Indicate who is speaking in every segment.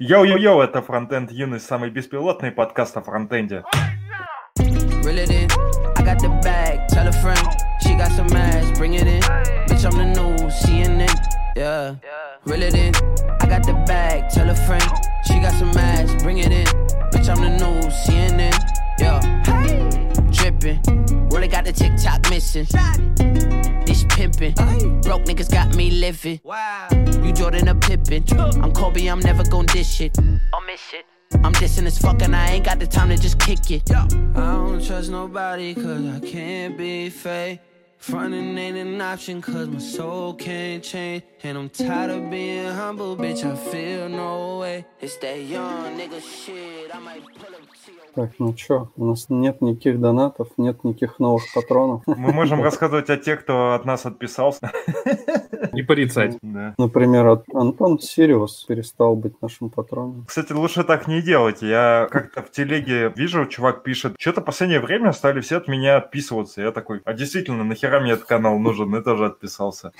Speaker 1: Йоу-йоу-йоу, это Фронтенд Юность, самый беспилотный подкаст о фронтенде.
Speaker 2: Bitch. Yeah. It in. I got the bag. Tell a friend. She got some ass. Bring it in. Bitch, I'm the new CNN. Yeah. Drippin'. Really got the TikTok missing. This pimpin'. Broke niggas got me living. Wow. You Jordan a Pippin. I'm Kobe, I'm never gon' dish it. I'll miss it. I'm dissing as fuck and I ain't got the time to just kick it. I don't trust nobody cause I can't be fake. Frontin' ain't an option cause my soul can't change. And I'm tired of being humble, bitch, I feel no way. It's that young nigga shit, I might pull up to your...
Speaker 3: Так, ну чё, у нас нет никаких донатов, нет никаких новых патронов.
Speaker 1: Мы можем рассказывать о тех, кто от нас отписался.
Speaker 4: И порицать.
Speaker 1: Да.
Speaker 3: Например, от- Антон Сириус перестал быть нашим патроном.
Speaker 1: Кстати, лучше так не делать. Я как-то в телеге вижу, чувак пишет, что-то последнее время стали все от меня отписываться. Я такой, а действительно, нахера мне этот канал нужен? И тоже отписался.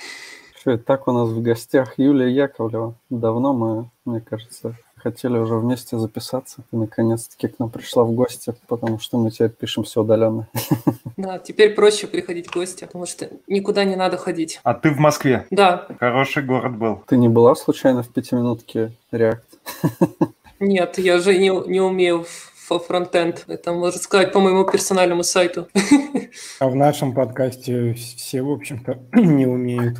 Speaker 3: Что, и так у нас в гостях Юлия Яковлева. Давно мы, мне кажется, хотели уже вместе записаться. И наконец-таки к нам пришла в гости, потому что мы теперь пишемся удаленно.
Speaker 5: Да, теперь проще приходить в гости, потому что никуда не надо ходить.
Speaker 1: А ты в Москве?
Speaker 5: Да,
Speaker 1: Хороший город был.
Speaker 3: Ты не была случайно в пятиминутке React?
Speaker 5: нет, я же не, не умею в- во фронтенд. Это можно сказать по моему персональному сайту.
Speaker 6: А в нашем подкасте все, в общем-то, не умеют.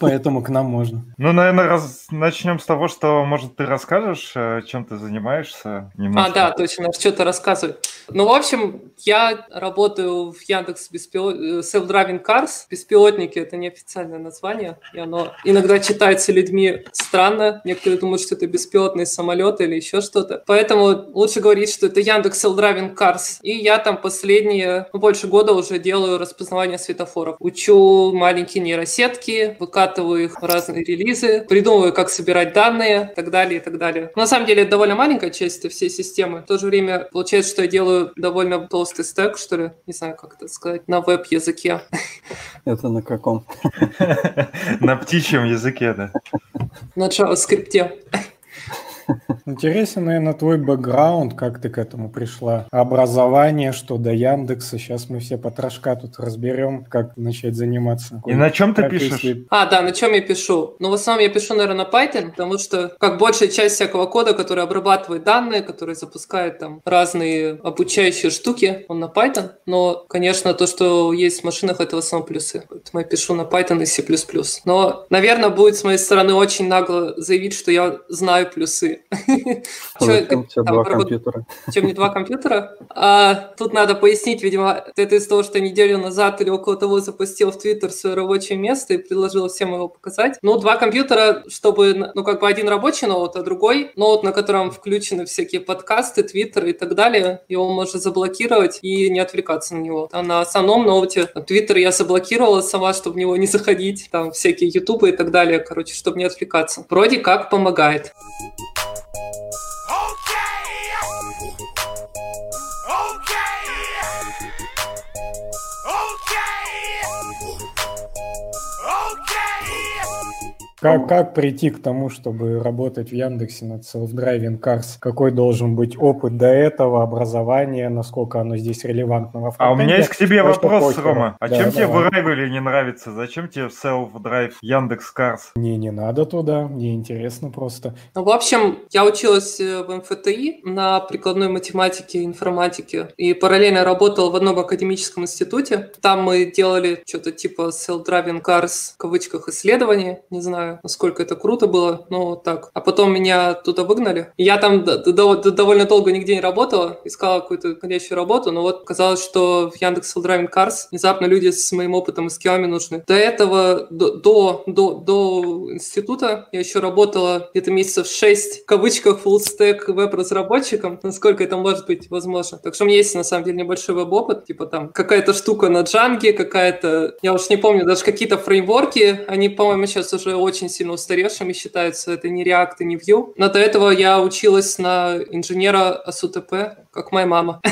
Speaker 6: Поэтому к нам можно.
Speaker 1: Ну, наверное, раз... начнем с того, что, может, ты расскажешь, э, чем ты занимаешься?
Speaker 5: А,
Speaker 1: Немножко.
Speaker 5: да, точно, что-то рассказывай. Ну, в общем, я работаю в Яндекс беспилот... э, Self-Driving Cars. Беспилотники – это неофициальное название, и оно иногда читается людьми странно. Некоторые думают, что это беспилотные самолеты или еще что-то. Поэтому лучше говорить, что это Яндекс Self-Driving Cars. И я там последние, ну, больше года уже делаю распознавание светофоров. Учу маленькие нейросетки, выкатываю их в разные релизы, придумываю, как собирать данные, и так далее, и так далее. На самом деле, это довольно маленькая часть всей системы. В то же время получается, что я делаю довольно толстый стек, что ли, не знаю, как это сказать, на веб-языке.
Speaker 3: Это на каком?
Speaker 1: На птичьем языке, да.
Speaker 5: На JavaScript.
Speaker 6: Интересен, наверное, твой бэкграунд, как ты к этому пришла. Образование, что до Яндекса. Сейчас мы все потрошка тут разберем, как начать заниматься.
Speaker 1: И на чем ты пишешь?
Speaker 5: А, да, на чем я пишу? Ну, в основном я пишу, наверное, на Python, потому что как большая часть всякого кода, который обрабатывает данные, который запускает там разные обучающие штуки, он на Python. Но, конечно, то, что есть в машинах, это в основном плюсы. Поэтому я пишу на Python и C++. Но, наверное, будет с моей стороны очень нагло заявить, что я знаю плюсы.
Speaker 3: Два компьютера?
Speaker 5: чем не два компьютера. А, тут надо пояснить, видимо, это из того, что неделю назад или около того запустил в Твиттер свое рабочее место и предложил всем его показать. Ну, два компьютера, чтобы, ну, как бы один рабочий ноут, а другой ноут, на котором включены всякие подкасты, Твиттер и так далее. Его можно заблокировать и не отвлекаться на него. А на основном ноуте Твиттер я заблокировала сама, чтобы в него не заходить. Там всякие Ютубы и так далее, короче, чтобы не отвлекаться. Вроде как помогает.
Speaker 6: Как, как прийти к тому, чтобы работать в Яндексе над self-driving cars? Какой должен быть опыт до этого, образование, насколько оно здесь релевантно во
Speaker 1: А у меня есть к тебе вопрос,
Speaker 6: покера.
Speaker 1: Рома. А
Speaker 6: Да,
Speaker 1: чем тебе
Speaker 6: давай.
Speaker 1: в Arrival не нравится? Зачем тебе Self-Drive Яндекс Карс?
Speaker 6: Мне не надо туда, мне интересно просто.
Speaker 5: Ну, В общем, я училась э, в МФТИ на прикладной математике и информатике и параллельно работала в одном академическом институте. Там мы делали что-то типа self-driving cars, в кавычках, исследования. Не знаю, насколько это круто было, но так. А потом меня туда выгнали. Я там довольно долго нигде не работала, искала какую-то подходящую работу, но вот казалось, что в Яндекс Self-Driving Cars внезапно люди с моим опытом и скиллами нужны. До этого, до, до, до, до института я еще работала где-то месяцев 6, в кавычках, full stack веб-разработчиком, насколько это может быть возможно. Так что у меня есть, на самом деле, небольшой веб-опыт, типа там какая-то штука на джанге, какая-то, я уж не помню, даже какие-то фреймворки, они, по-моему, сейчас уже очень сильно устаревшими считаются, это не React и не Vue. Но до этого я училась на инженера СУТП, как моя мама.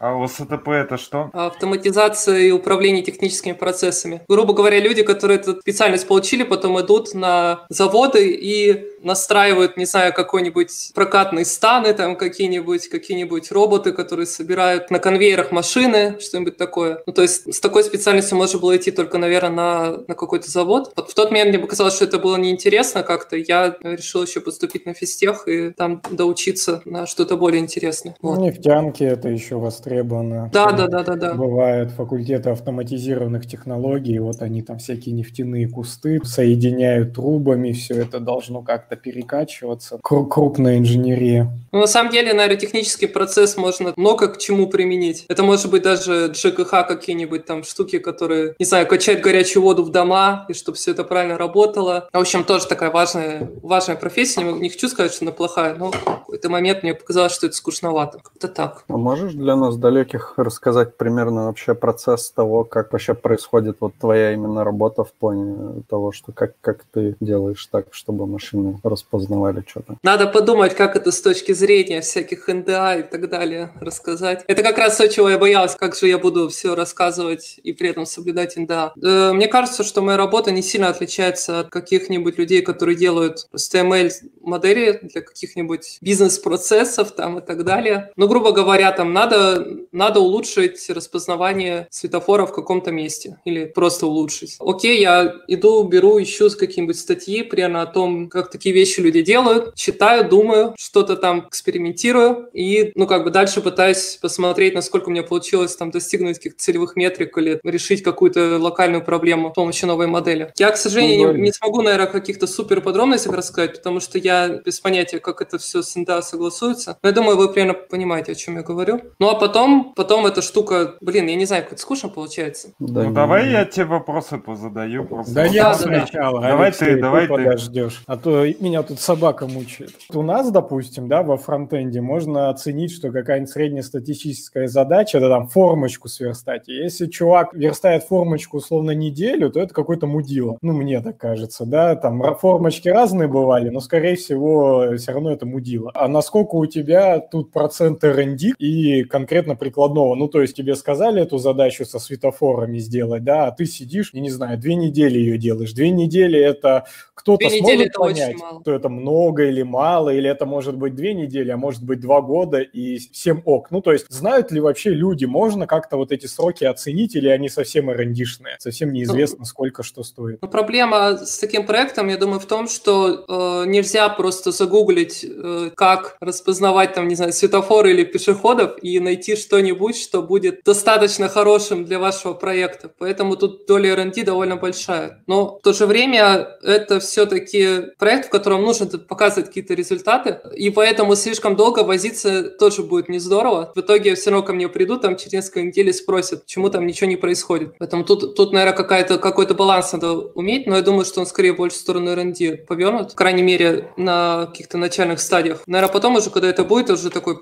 Speaker 1: А ОСТП это что?
Speaker 5: Автоматизация и управление техническими процессами. Грубо говоря, люди, которые эту специальность получили, потом идут на заводы и настраивают, не знаю, какой-нибудь прокатный станы, там какие-нибудь какие-нибудь роботы, которые собирают на конвейерах машины, что-нибудь такое. Ну, то есть с такой специальностью можно было идти только, наверное, на, на какой-то завод. Вот в тот момент мне показалось, что это было неинтересно как-то. Я решил еще поступить на физтех и там доучиться на что-то более интересное.
Speaker 6: Вот. Ну, нефтянки это еще востребовано.
Speaker 5: Да, да, да, да, да.
Speaker 6: Бывают факультеты автоматизированных технологий, вот они там всякие нефтяные кусты соединяют трубами, все это должно как-то перекачиваться. Крупная инженерия.
Speaker 5: Ну, на самом деле, наверное, технический процесс можно много к чему применить. Это может быть даже ЖКХ какие-нибудь там штуки, которые, не знаю, качать горячую воду в дома, и чтобы все это правильно работало. В общем, тоже такая важная, важная профессия. Не, не хочу сказать, что она плохая, но в какой-то момент мне показалось, что это скучновато. Как-то так.
Speaker 3: А можешь для нас далеких рассказать примерно вообще процесс того, как вообще происходит вот твоя именно работа в плане того, что как, как ты делаешь так, чтобы машины распознавали что-то?
Speaker 5: Надо подумать, как это с точки зрения всяких НДА и так далее рассказать. Это как раз то, чего я боялась, как же я буду все рассказывать и при этом соблюдать НДА. Э, мне кажется, что моя работа не сильно отличается от каких-нибудь людей, которые делают HTML-модели для каких-нибудь бизнес-процессов там и так далее. Но, грубо говоря, там надо, надо улучшить распознавание светофора в каком-то месте или просто улучшить. Окей, я иду, беру, ищу какие-нибудь статьи примерно о том, как такие вещи люди делают, читаю, думаю, что-то там экспериментирую и, ну, как бы дальше пытаюсь посмотреть, насколько у меня получилось там достигнуть каких-то целевых метрик или решить какую-то локальную проблему с помощью новой модели. Я, к сожалению, не, не смогу, наверное, каких-то супер подробностях рассказать, потому что я без понятия, как это все с НДА согласуется. Но я думаю, вы примерно понимаете, о чем я говорю. Ну, а потом, потом эта штука, блин, я не знаю, как это скучно получается.
Speaker 1: Да, ну, давай я тебе вопросы позадаю. Просто.
Speaker 6: Да, я сначала.
Speaker 1: Да, давай ты, давай ты.
Speaker 6: Подождешь. А то меня тут собака мучает. У нас, допустим, да, во фронтенде можно оценить, что какая-нибудь среднестатистическая задача, это там формочку сверстать. И если чувак верстает формочку условно неделю, то это какой-то мудило. Ну, мне так кажется, да, там формочки разные бывали, но, скорее всего, все равно это мудило. А насколько у тебя тут процент R&D и конкретно прикладного? Ну, то есть тебе сказали эту задачу со светофорами сделать, да, а ты сидишь, и не знаю, две недели ее делаешь. Две недели это кто-то сможет понять, что это много или мало, или это может быть две недели, а может быть два года и всем ок. Ну, то есть знают ли вообще люди, можно как-то вот эти сроки оценить, или они совсем эрендишные, совсем неизвестно, ну, сколько что стоит?
Speaker 5: Ну, проблема с таким проектом, я думаю, в том, что э, нельзя просто загуглить, э, как распознавать там, не знаю, светофоры или пешеходов и найти что-нибудь, что будет достаточно хорошим для вашего проекта. Поэтому тут доля R&D довольно большая. Но в то же время это все-таки проект, в котором нужно показывать какие-то результаты, и поэтому слишком долго возиться тоже будет не здорово. В итоге все равно ко мне придут, там через несколько недель спросят, почему там ничего не происходит. Поэтому тут, тут наверное, какая-то, какой-то баланс надо уметь, но я думаю, что он скорее больше в сторону R&D повернут, в крайней мере, на каких-то начальных стадиях. Наверное, потом уже, когда это будет, уже такой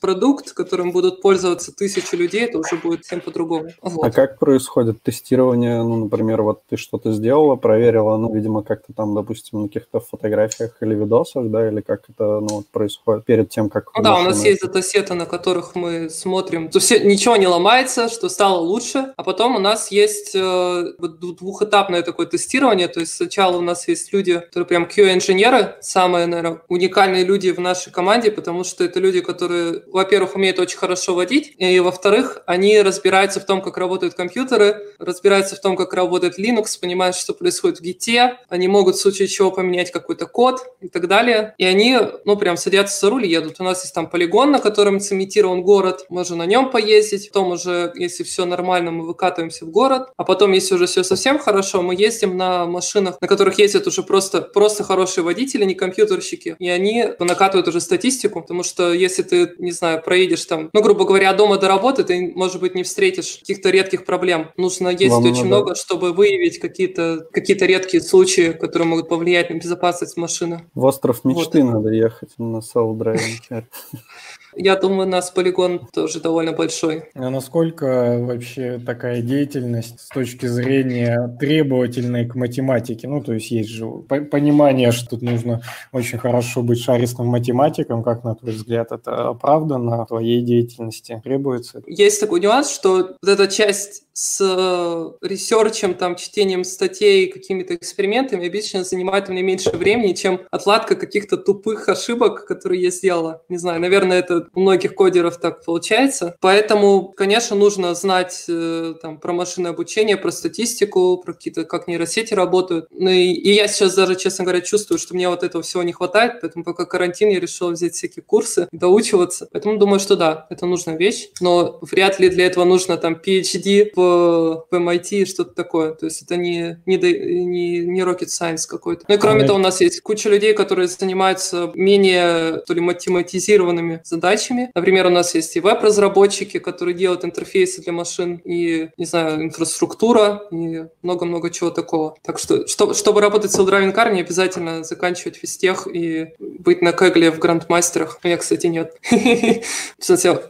Speaker 5: продукт-продукт, которым будут пользоваться тысячи людей, это уже будет всем по-другому.
Speaker 3: Вот. А как происходит тестирование? Ну, например, вот ты что-то сделала, проверила, ну, видимо, как-то там, допустим, на каких-то фотографиях или видосах, да, или как это ну, вот, происходит перед тем, как...
Speaker 5: Ну, да, у нас есть датасеты, на которых мы смотрим, то все, ничего не ломается, что стало лучше, а потом у нас есть э, двухэтапное такое тестирование, то есть сначала у нас есть люди, которые прям QA-инженеры, самые, наверное, уникальные люди в нашей команде, потому что это люди, которые, во-первых, умеют очень хорошо водить, и, во-вторых, они разбираются в том, как работают компьютеры, разбираются в том, как работает Linux, понимают, что происходит в Git, они могут в случае чего поменять какой-то код и так далее. И они, ну, прям садятся за руль и едут. У нас есть там полигон, на котором цементирован город, можно на нем поездить, потом уже, если все нормально, мы выкатываемся в город, а потом, если уже все совсем хорошо, мы ездим на машинах, на которых ездят уже просто, просто хорошие водители, не компьютерщики, и они накатывают уже статистику, потому что если ты, не знаю, проедешь там, ну, грубо говоря, от дома до работы, ты, может быть, не встретишь каких-то редких проблем. Нужно ездить Вам очень надо... много, чтобы выявить какие-то какие редкие случаи, которые могут повлиять на безопасность машины.
Speaker 3: В остров мечты вот. надо ехать на self-driving.
Speaker 5: Я думаю, у нас полигон тоже довольно большой.
Speaker 6: А насколько вообще такая деятельность с точки зрения требовательной к математике? Ну, то есть есть же понимание, что тут нужно очень хорошо быть шаристым математиком, как на твой взгляд, это правда? оправдано твоей деятельности требуется.
Speaker 5: Есть такой нюанс, что вот эта часть с э, research'ем, там, чтением статей, какими-то экспериментами обычно занимает меня меньше времени, чем отладка каких-то тупых ошибок, которые я сделала. Не знаю, наверное, это у многих кодеров так получается. Поэтому, конечно, нужно знать э, там, про машинное обучение, про статистику, про какие-то, как нейросети работают. Ну и, и я сейчас даже, честно говоря, чувствую, что мне вот этого всего не хватает, поэтому пока карантин я решил взять всякие курсы, доучиваться. Поэтому думаю, что да, это нужная вещь, но вряд ли для этого нужно там PhD в в MIT что-то такое. То есть это не, не, не, не rocket science какой-то. Ну и кроме а того, у нас есть куча людей, которые занимаются менее то ли математизированными задачами. Например, у нас есть и веб-разработчики, которые делают интерфейсы для машин, и, не знаю, инфраструктура, и много-много чего такого. Так что, что чтобы работать с Driving Car, не обязательно заканчивать физтех и быть на Кегле в грандмастерах. У меня, кстати, нет.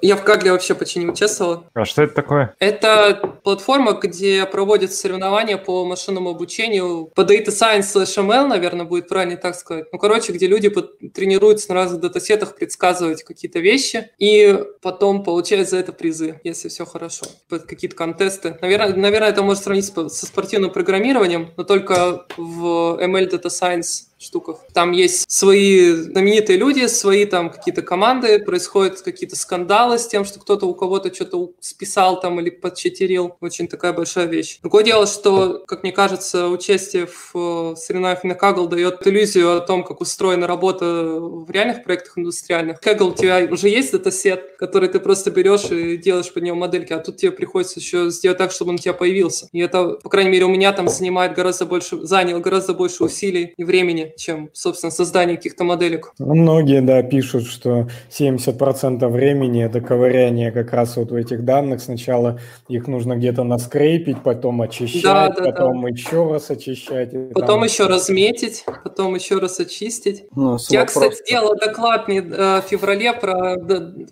Speaker 5: Я в Кегле вообще почти не участвовал.
Speaker 1: А что это такое?
Speaker 5: Это платформа, где проводятся соревнования по машинному обучению, по Data Science slash ML, наверное, будет правильно так сказать. Ну, короче, где люди тренируются на разных датасетах предсказывать какие-то вещи и потом получают за это призы, если все хорошо. Какие-то контесты. Наверное, наверное, это можно сравнить со спортивным программированием, но только в ML Data Science штуках. Там есть свои знаменитые люди, свои там какие-то команды, происходят какие-то скандалы с тем, что кто-то у кого-то что-то списал там или подчетерил. Очень такая большая вещь. Другое дело, что, как мне кажется, участие в э, соревнованиях на Kaggle дает иллюзию о том, как устроена работа в реальных проектах индустриальных. Kaggle у тебя уже есть датасет, который ты просто берешь и делаешь под него модельки, а тут тебе приходится еще сделать так, чтобы он у тебя появился. И это, по крайней мере, у меня там занимает гораздо больше, занял гораздо больше усилий и времени, чем, собственно, создание каких-то моделек.
Speaker 6: Ну, многие, да, пишут, что 70% времени это ковыряние как раз вот в этих данных. Сначала их нужно где-то наскрепить, потом очищать, да, да, потом да. еще раз очищать.
Speaker 5: Потом там... еще разметить, потом еще раз очистить. Ну, Я, вопрос. кстати, сделала доклад не, э, в феврале про,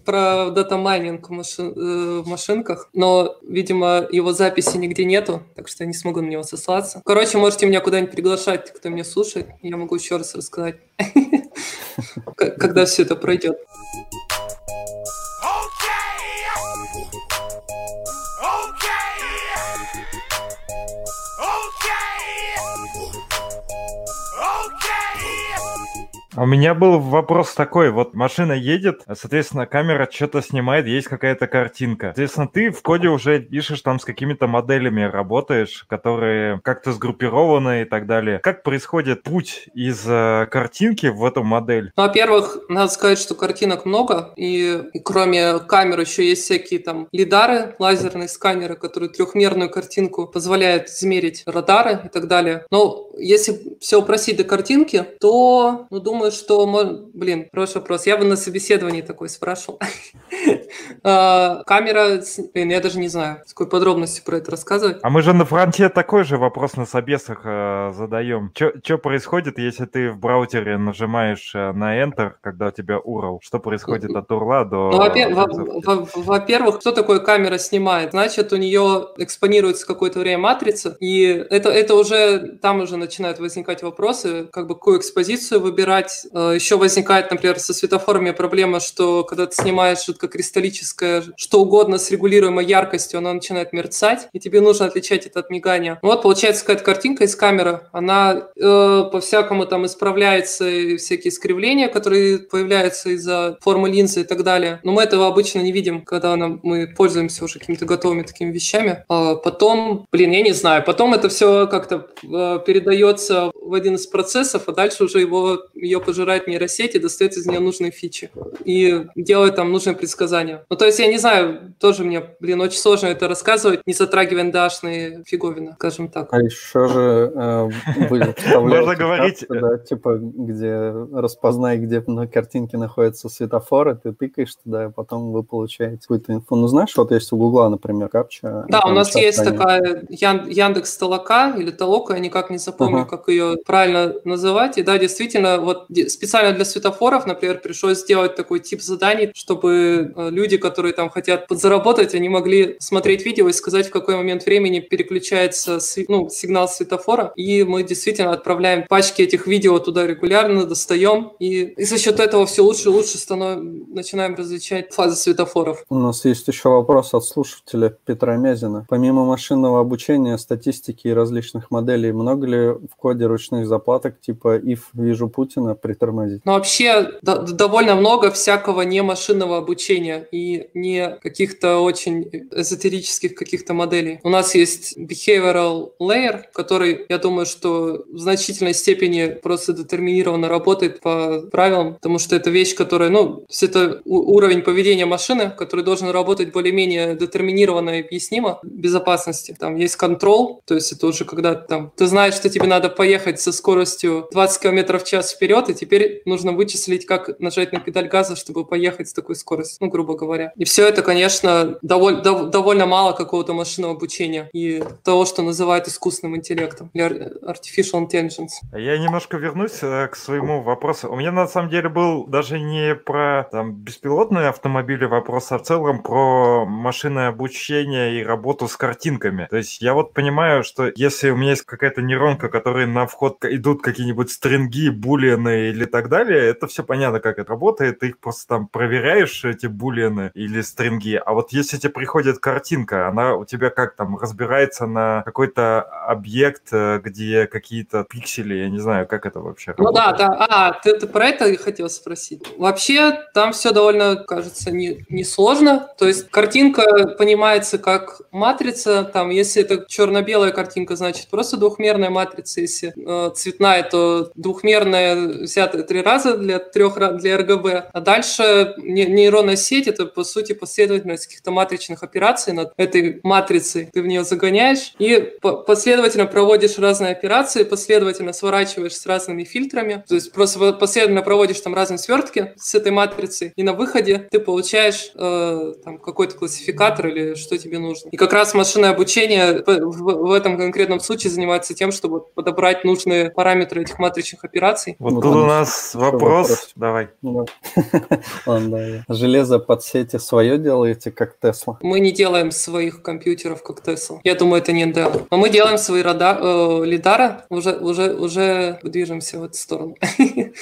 Speaker 5: про data mining э, в машинках, но, видимо, его записи нигде нету, так что я не смогу на него сослаться. Короче, можете меня куда-нибудь приглашать, кто меня слушает, я могу еще раз рассказать, когда все это пройдет.
Speaker 1: У меня был вопрос такой, вот машина едет, соответственно, камера что-то снимает, есть какая-то картинка. Соответственно, ты в коде уже пишешь там с какими-то моделями, работаешь, которые как-то сгруппированы и так далее. Как происходит путь из э, картинки в эту модель?
Speaker 5: Ну, во-первых, надо сказать, что картинок много, и, и кроме камер еще есть всякие там лидары, лазерные сканеры, которые трехмерную картинку позволяют измерить радары и так далее. Но если все упростить до картинки, то, ну, думаю, что, блин, хороший вопрос. Я бы на собеседовании такой спрашивал. А, камера, блин, я даже не знаю, с какой подробностью про это рассказывать.
Speaker 1: А мы же на фронте такой же вопрос на собесах э, задаем. Что происходит, если ты в браузере нажимаешь э, на Enter, когда у тебя URL? Что происходит от URL до...
Speaker 5: Ну, во-первых, кто такое камера снимает? Значит, у нее экспонируется какое-то время матрица, и это, это уже, там уже начинают возникать вопросы, как бы какую экспозицию выбирать. Э, Еще возникает, например, со светофорами проблема, что когда ты снимаешь жидкокристаллическое, что угодно с регулируемой яркостью, оно начинает мерцать, и тебе нужно отличать это от мигания. Вот, получается, какая-то картинка из камеры, она э, по-всякому там исправляется, и всякие искривления, которые появляются из-за формы линзы и так далее. Но мы этого обычно не видим, когда нам, мы пользуемся уже какими-то готовыми такими вещами. А потом, блин, я не знаю, потом это все как-то э, передается дается в один из процессов, а дальше уже его, ее пожирает нейросеть и достает из нее нужные фичи. И делает там нужные предсказания. Ну, то есть, я не знаю, тоже мне, блин, очень сложно это рассказывать, не затрагивая ндашные фиговины, скажем так.
Speaker 3: А еще же э, вы
Speaker 1: Можно говорить...
Speaker 3: Да, типа, где распознай, где на картинке находятся светофоры, ты тыкаешь туда, и потом вы получаете какую-то инфу. Ну, знаешь, вот есть у Гугла, например, капча.
Speaker 5: Да, у нас есть такая Яндекс Толока или Толока, я никак не запомню, как ее правильно называть. И да, действительно, вот специально для светофоров, например, пришлось сделать такой тип заданий, чтобы э, люди, которые там хотят подзаработать, они могли смотреть видео и сказать, в какой момент времени переключается ну, сигнал светофора. И мы действительно отправляем пачки этих видео туда регулярно, достаем. И, и за счет этого все лучше и лучше становим, начинаем различать фазы светофоров.
Speaker 3: У нас есть еще вопрос от слушателя Петра Мязина. Помимо машинного обучения, статистики и различных моделей, много ли в коде ручных заплаток типа if вижу Путина притормозить?
Speaker 5: Ну, вообще до- довольно много всякого не машинного обучения и не каких-то очень эзотерических каких-то моделей. У нас есть behavioral layer, который, я думаю, что в значительной степени просто детерминированно работает по правилам, потому что это вещь, которая, ну, есть это уровень поведения машины, который должен работать более-менее детерминированно и объяснимо безопасности. Там есть контрол, то есть это уже когда там ты знаешь, что тебе надо поехать со скоростью 20 км в час вперед, и теперь нужно вычислить, как нажать на педаль газа, чтобы поехать с такой скоростью, ну, грубо говоря. И все это, конечно, доволь, дов, довольно мало какого-то машинного обучения и того, что называют искусственным интеллектом, или artificial intelligence.
Speaker 1: Я немножко вернусь э, к своему вопросу. У меня на самом деле был даже не про там, беспилотные автомобили вопрос, а в целом про машинное обучение и работу с картинками. То есть я вот понимаю, что если у меня есть какая-то нейронка, которой на вход идут какие-нибудь стринги, булианы или так далее, это все понятно, как это работает. Ты их просто там проверяешь, эти булианы или стринги. А вот если тебе приходит картинка, она у тебя как там разбирается на какой-то объект, э, где какие-то пиксели, я не знаю, как это вообще
Speaker 5: Ну
Speaker 1: работает.
Speaker 5: да, да. А, ты, ты про это хотел спросить. Вообще, там все довольно, кажется, не, не сложно. То есть картинка понимается как матрица. Там, если это черно-белая картинка, значит просто двухмерная матрица. Если э, цветная, то двухмерная взята три раза для трех для RGB. А дальше не, нейронная сеть это по сути последовательность каких-то матричных операций над этой матрицей. Ты в нее загоняешь и по последовательно проводишь разные операции, последовательно сворачиваешь с разными фильтрами. То есть просто последовательно проводишь там разные свертки с этой матрицей, и на выходе ты получаешь э, там какой-то классификатор или что тебе нужно. И как раз машинное обучение в, в этом конкретном случае занимается тем, чтобы подобрать нужные параметры этих матричных операций.
Speaker 1: Вот
Speaker 3: Ну,
Speaker 1: тут у нас вопрос.
Speaker 3: вопрос.
Speaker 1: Давай.
Speaker 3: Ну, Ладно, да. Железо под сети свое делаете, как Тесла?
Speaker 5: Мы не делаем своих компьютеров как Tesla. Я думаю, это не NDA. Но мы делаем свои э, лидары, уже, уже, уже движемся в эту сторону.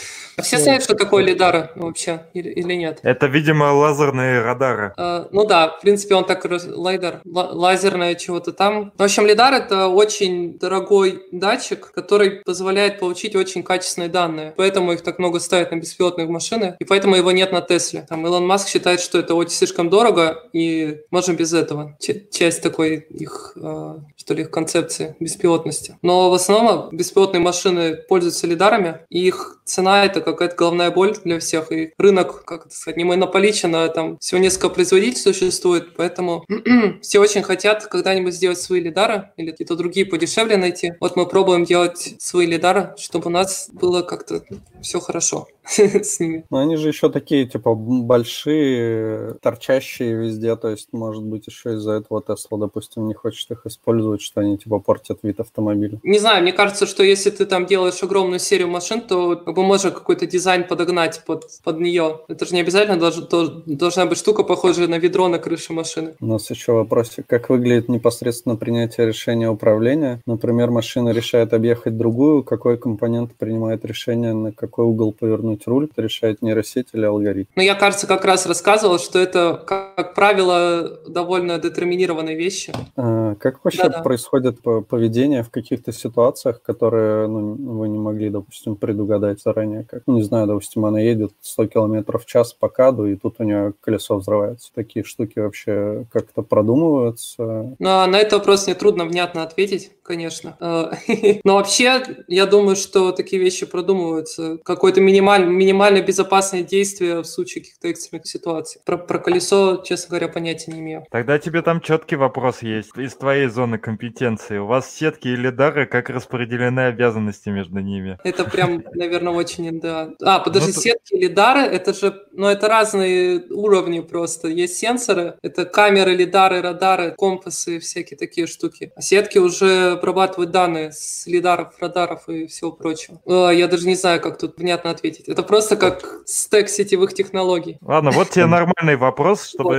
Speaker 5: Все знают, что такое лидары вообще или, нет?
Speaker 1: Это, видимо, лазерные радары.
Speaker 5: Э, ну да, в принципе, он так лайдер, ла- лазерное чего-то там. В общем, лидар это очень дорогой датчик, который позволяет получить очень качественные данные. Поэтому их так много ставят на беспилотных машинах, и поэтому его нет на Тесле. Там Илон Маск считает, что это очень слишком дорого, и можем без этого. Ч- часть такой их, э, что ли, их концепции беспилотности. Но в основном беспилотные машины пользуются лидарами, и их цена это какая-то головная боль для всех, и рынок, как это сказать, не монополичен, а там всего несколько производителей существует, поэтому все очень хотят когда-нибудь сделать свои лидары или какие-то другие подешевле найти. Вот мы пробуем делать свои лидары, чтобы у нас было как-то все хорошо с ними.
Speaker 3: Но они же еще такие, типа, большие, торчащие везде, то есть, может быть, еще из-за этого Тесла, допустим, не хочет их использовать, что они, типа, портят вид автомобиля.
Speaker 5: Не знаю, мне кажется, что если ты там делаешь огромную серию машин, то как бы можно какой-то дизайн подогнать под, под нее. Это же не обязательно долж- дол- должна быть штука, похожая на ведро на крыше машины.
Speaker 3: У нас еще вопросик, как выглядит непосредственно принятие решения управления? Например, машина решает объехать другую, какой компонент принимает решение, на какой угол повернуть руль, это решает нейросеть или алгоритм?
Speaker 5: Но я, кажется, как раз рассказывал, что это, как, правило, довольно детерминированные вещи.
Speaker 3: А, Как вообще
Speaker 5: Да-да.
Speaker 3: происходит по- поведение в каких-то ситуациях, которые ну, вы не могли, допустим, предугадать заранее? Как, ну, не знаю, допустим, она едет 100 км в час по каду, и тут у нее колесо взрывается. Такие штуки вообще как-то продумываются?
Speaker 5: Но на этот вопрос мне трудно внятно ответить, конечно. Э, Но вообще, я думаю, что такие вещи продумываются. Какое-то минималь, минимально безопасное действие в случае каких-то экстренных ситуаций. Про, про колесо, честно говоря, понятия не имею.
Speaker 1: Тогда тебе там четкий вопрос есть из твоей зоны компетенции. У вас сетки и лидары, как распределены обязанности между ними?
Speaker 5: Это прям, наверное, очень НДА. А, подожди,
Speaker 1: Ну,
Speaker 5: сетки или дары, это же но это разные уровни просто. Есть сенсоры, это камеры, лидары, радары, компасы, всякие такие штуки. А сетки уже обрабатывают данные с лидаров, радаров и всего прочего. О, я даже не знаю, как тут внятно ответить. Это просто как стек сетевых технологий.
Speaker 1: Ладно, вот тебе нормальный вопрос, чтобы,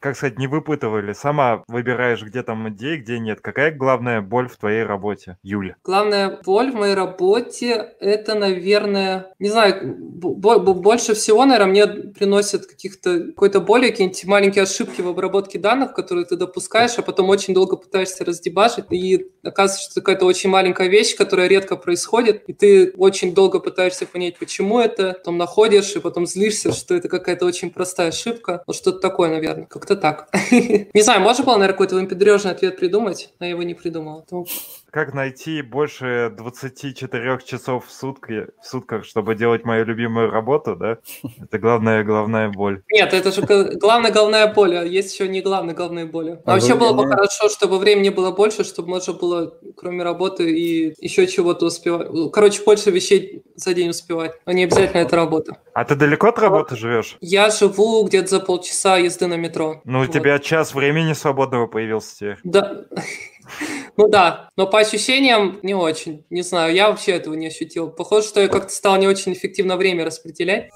Speaker 1: как сказать, не выпытывали. Сама выбираешь, где там идеи, где нет. Какая главная боль в твоей работе, Юля?
Speaker 5: Главная боль в моей работе – это, наверное, не знаю, бо- бо- больше всего, наверное, мне приносят каких-то какой-то боли, какие-нибудь маленькие ошибки в обработке данных, которые ты допускаешь, а потом очень долго пытаешься раздебажить, и оказывается, что это какая-то очень маленькая вещь, которая редко происходит, и ты очень долго пытаешься понять, почему это, потом находишь, и потом злишься, что это какая-то очень простая ошибка. Вот что-то такое, наверное. Как-то так. Не знаю, можно было, наверное, какой-то вымпедрежный ответ придумать, но я его не придумал.
Speaker 1: Как найти больше 24 часов в, сутки, в сутках, чтобы делать мою любимую работу, да? Это главная, главная боль.
Speaker 5: Нет, это же главная головная боль, а есть еще не главная головная боль. А
Speaker 3: А
Speaker 5: вообще было бы хорошо, чтобы времени было больше, чтобы можно было, кроме работы, и еще чего-то успевать. Короче, больше вещей за день успевать, а не обязательно это работа.
Speaker 1: А ты далеко от работы живешь?
Speaker 5: Я живу где-то за полчаса езды на метро.
Speaker 1: Ну, у
Speaker 5: Вот.
Speaker 1: тебя час времени свободного появился теперь.
Speaker 5: Да. Ну да, но по ощущениям не очень. Не знаю, я вообще этого не ощутил. Похоже, что я как-то стал не очень эффективно время распределять.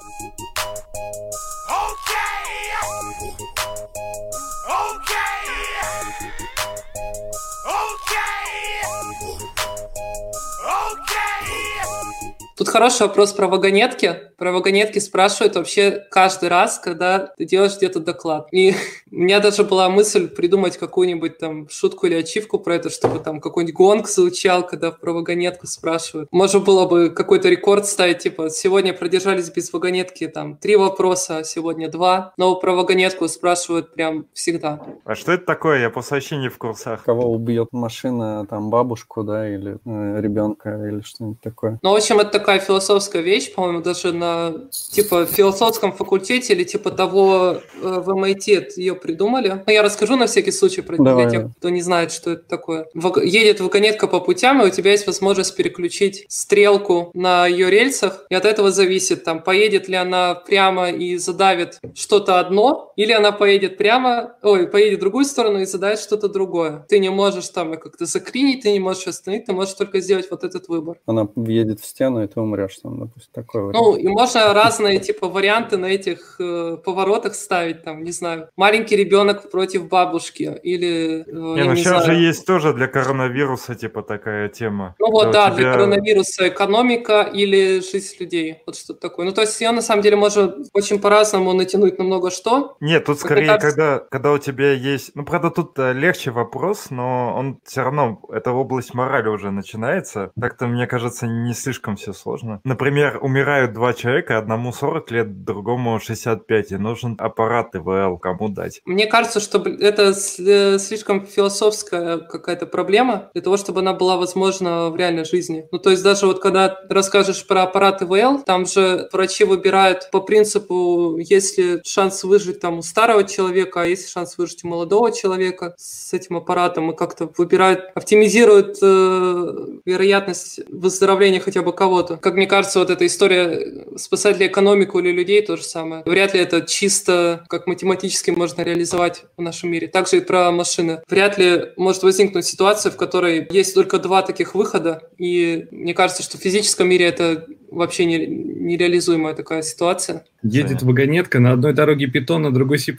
Speaker 5: Хороший вопрос про вагонетки. Про вагонетки спрашивают вообще каждый раз, когда ты делаешь где-то доклад. И у меня даже была мысль придумать какую-нибудь там шутку или ачивку про это, чтобы там какой-нибудь гонг звучал, когда про вагонетку спрашивают. Можно было бы какой-то рекорд ставить, типа, сегодня продержались без вагонетки там три вопроса, а сегодня два. Но про вагонетку спрашивают прям всегда.
Speaker 1: А что это такое? Я просто вообще не в курсах.
Speaker 3: Кого убьет машина, там, бабушку, да, или э, ребенка, или что-нибудь такое.
Speaker 5: Ну, в общем, это такая философская вещь, по-моему, даже на типа философском факультете или типа того э, в MIT это ее придумали. Но я расскажу на всякий случай про
Speaker 3: Давай.
Speaker 5: для тех, кто не знает, что это такое. Едет вагонетка по путям, и у тебя есть возможность переключить стрелку на ее рельсах, и от этого зависит, там, поедет ли она прямо и задавит что-то одно, или она поедет прямо, ой, поедет в другую сторону и задавит что-то другое. Ты не можешь там как-то закринить, ты не можешь остановить, ты можешь только сделать вот этот выбор.
Speaker 3: Она въедет в стену, и ты умрешь там, допустим, такой вариант.
Speaker 5: Ну, и можно разные, типа, варианты на этих э, поворотах ставить, там, не знаю, маленький ребенок против бабушки, или, э,
Speaker 1: Не, ну
Speaker 5: не
Speaker 1: сейчас же
Speaker 5: знаю.
Speaker 1: есть тоже для коронавируса, типа, такая тема.
Speaker 5: Ну вот, да,
Speaker 1: у
Speaker 5: для
Speaker 1: тебя-
Speaker 5: коронавируса экономика или жизнь людей, вот что-то такое. Ну, то есть ее, на самом деле, можно очень по-разному натянуть на много что.
Speaker 1: Нет, тут скорее,
Speaker 5: кажется-
Speaker 1: когда, когда у тебя есть... Ну, правда, тут э, легче вопрос, но он все равно, эта область морали уже начинается. Так-то, мне кажется, не слишком все сложно. Например, умирают два человека, одному 40 лет, другому 65, и нужен аппарат ИВЛ, кому дать.
Speaker 5: Мне кажется, что это э, слишком философская какая-то проблема для того, чтобы она была возможна в реальной жизни. Ну, то есть даже вот когда расскажешь про аппарат ИВЛ, там же врачи выбирают по принципу, есть ли шанс выжить там у старого человека, а есть ли шанс выжить у молодого человека с этим аппаратом, и как-то выбирают, оптимизируют э, вероятность выздоровления хотя бы кого-то. Как мне кажется, вот эта история спасать ли экономику или людей то же самое. Вряд ли это чисто как математически можно реализовать в нашем мире. Также и про машины. Вряд ли может возникнуть ситуация, в которой есть только два таких выхода, и мне кажется, что в физическом мире это вообще не- нереализуемая такая ситуация.
Speaker 4: Едет вагонетка на одной дороге питон, на другой C++.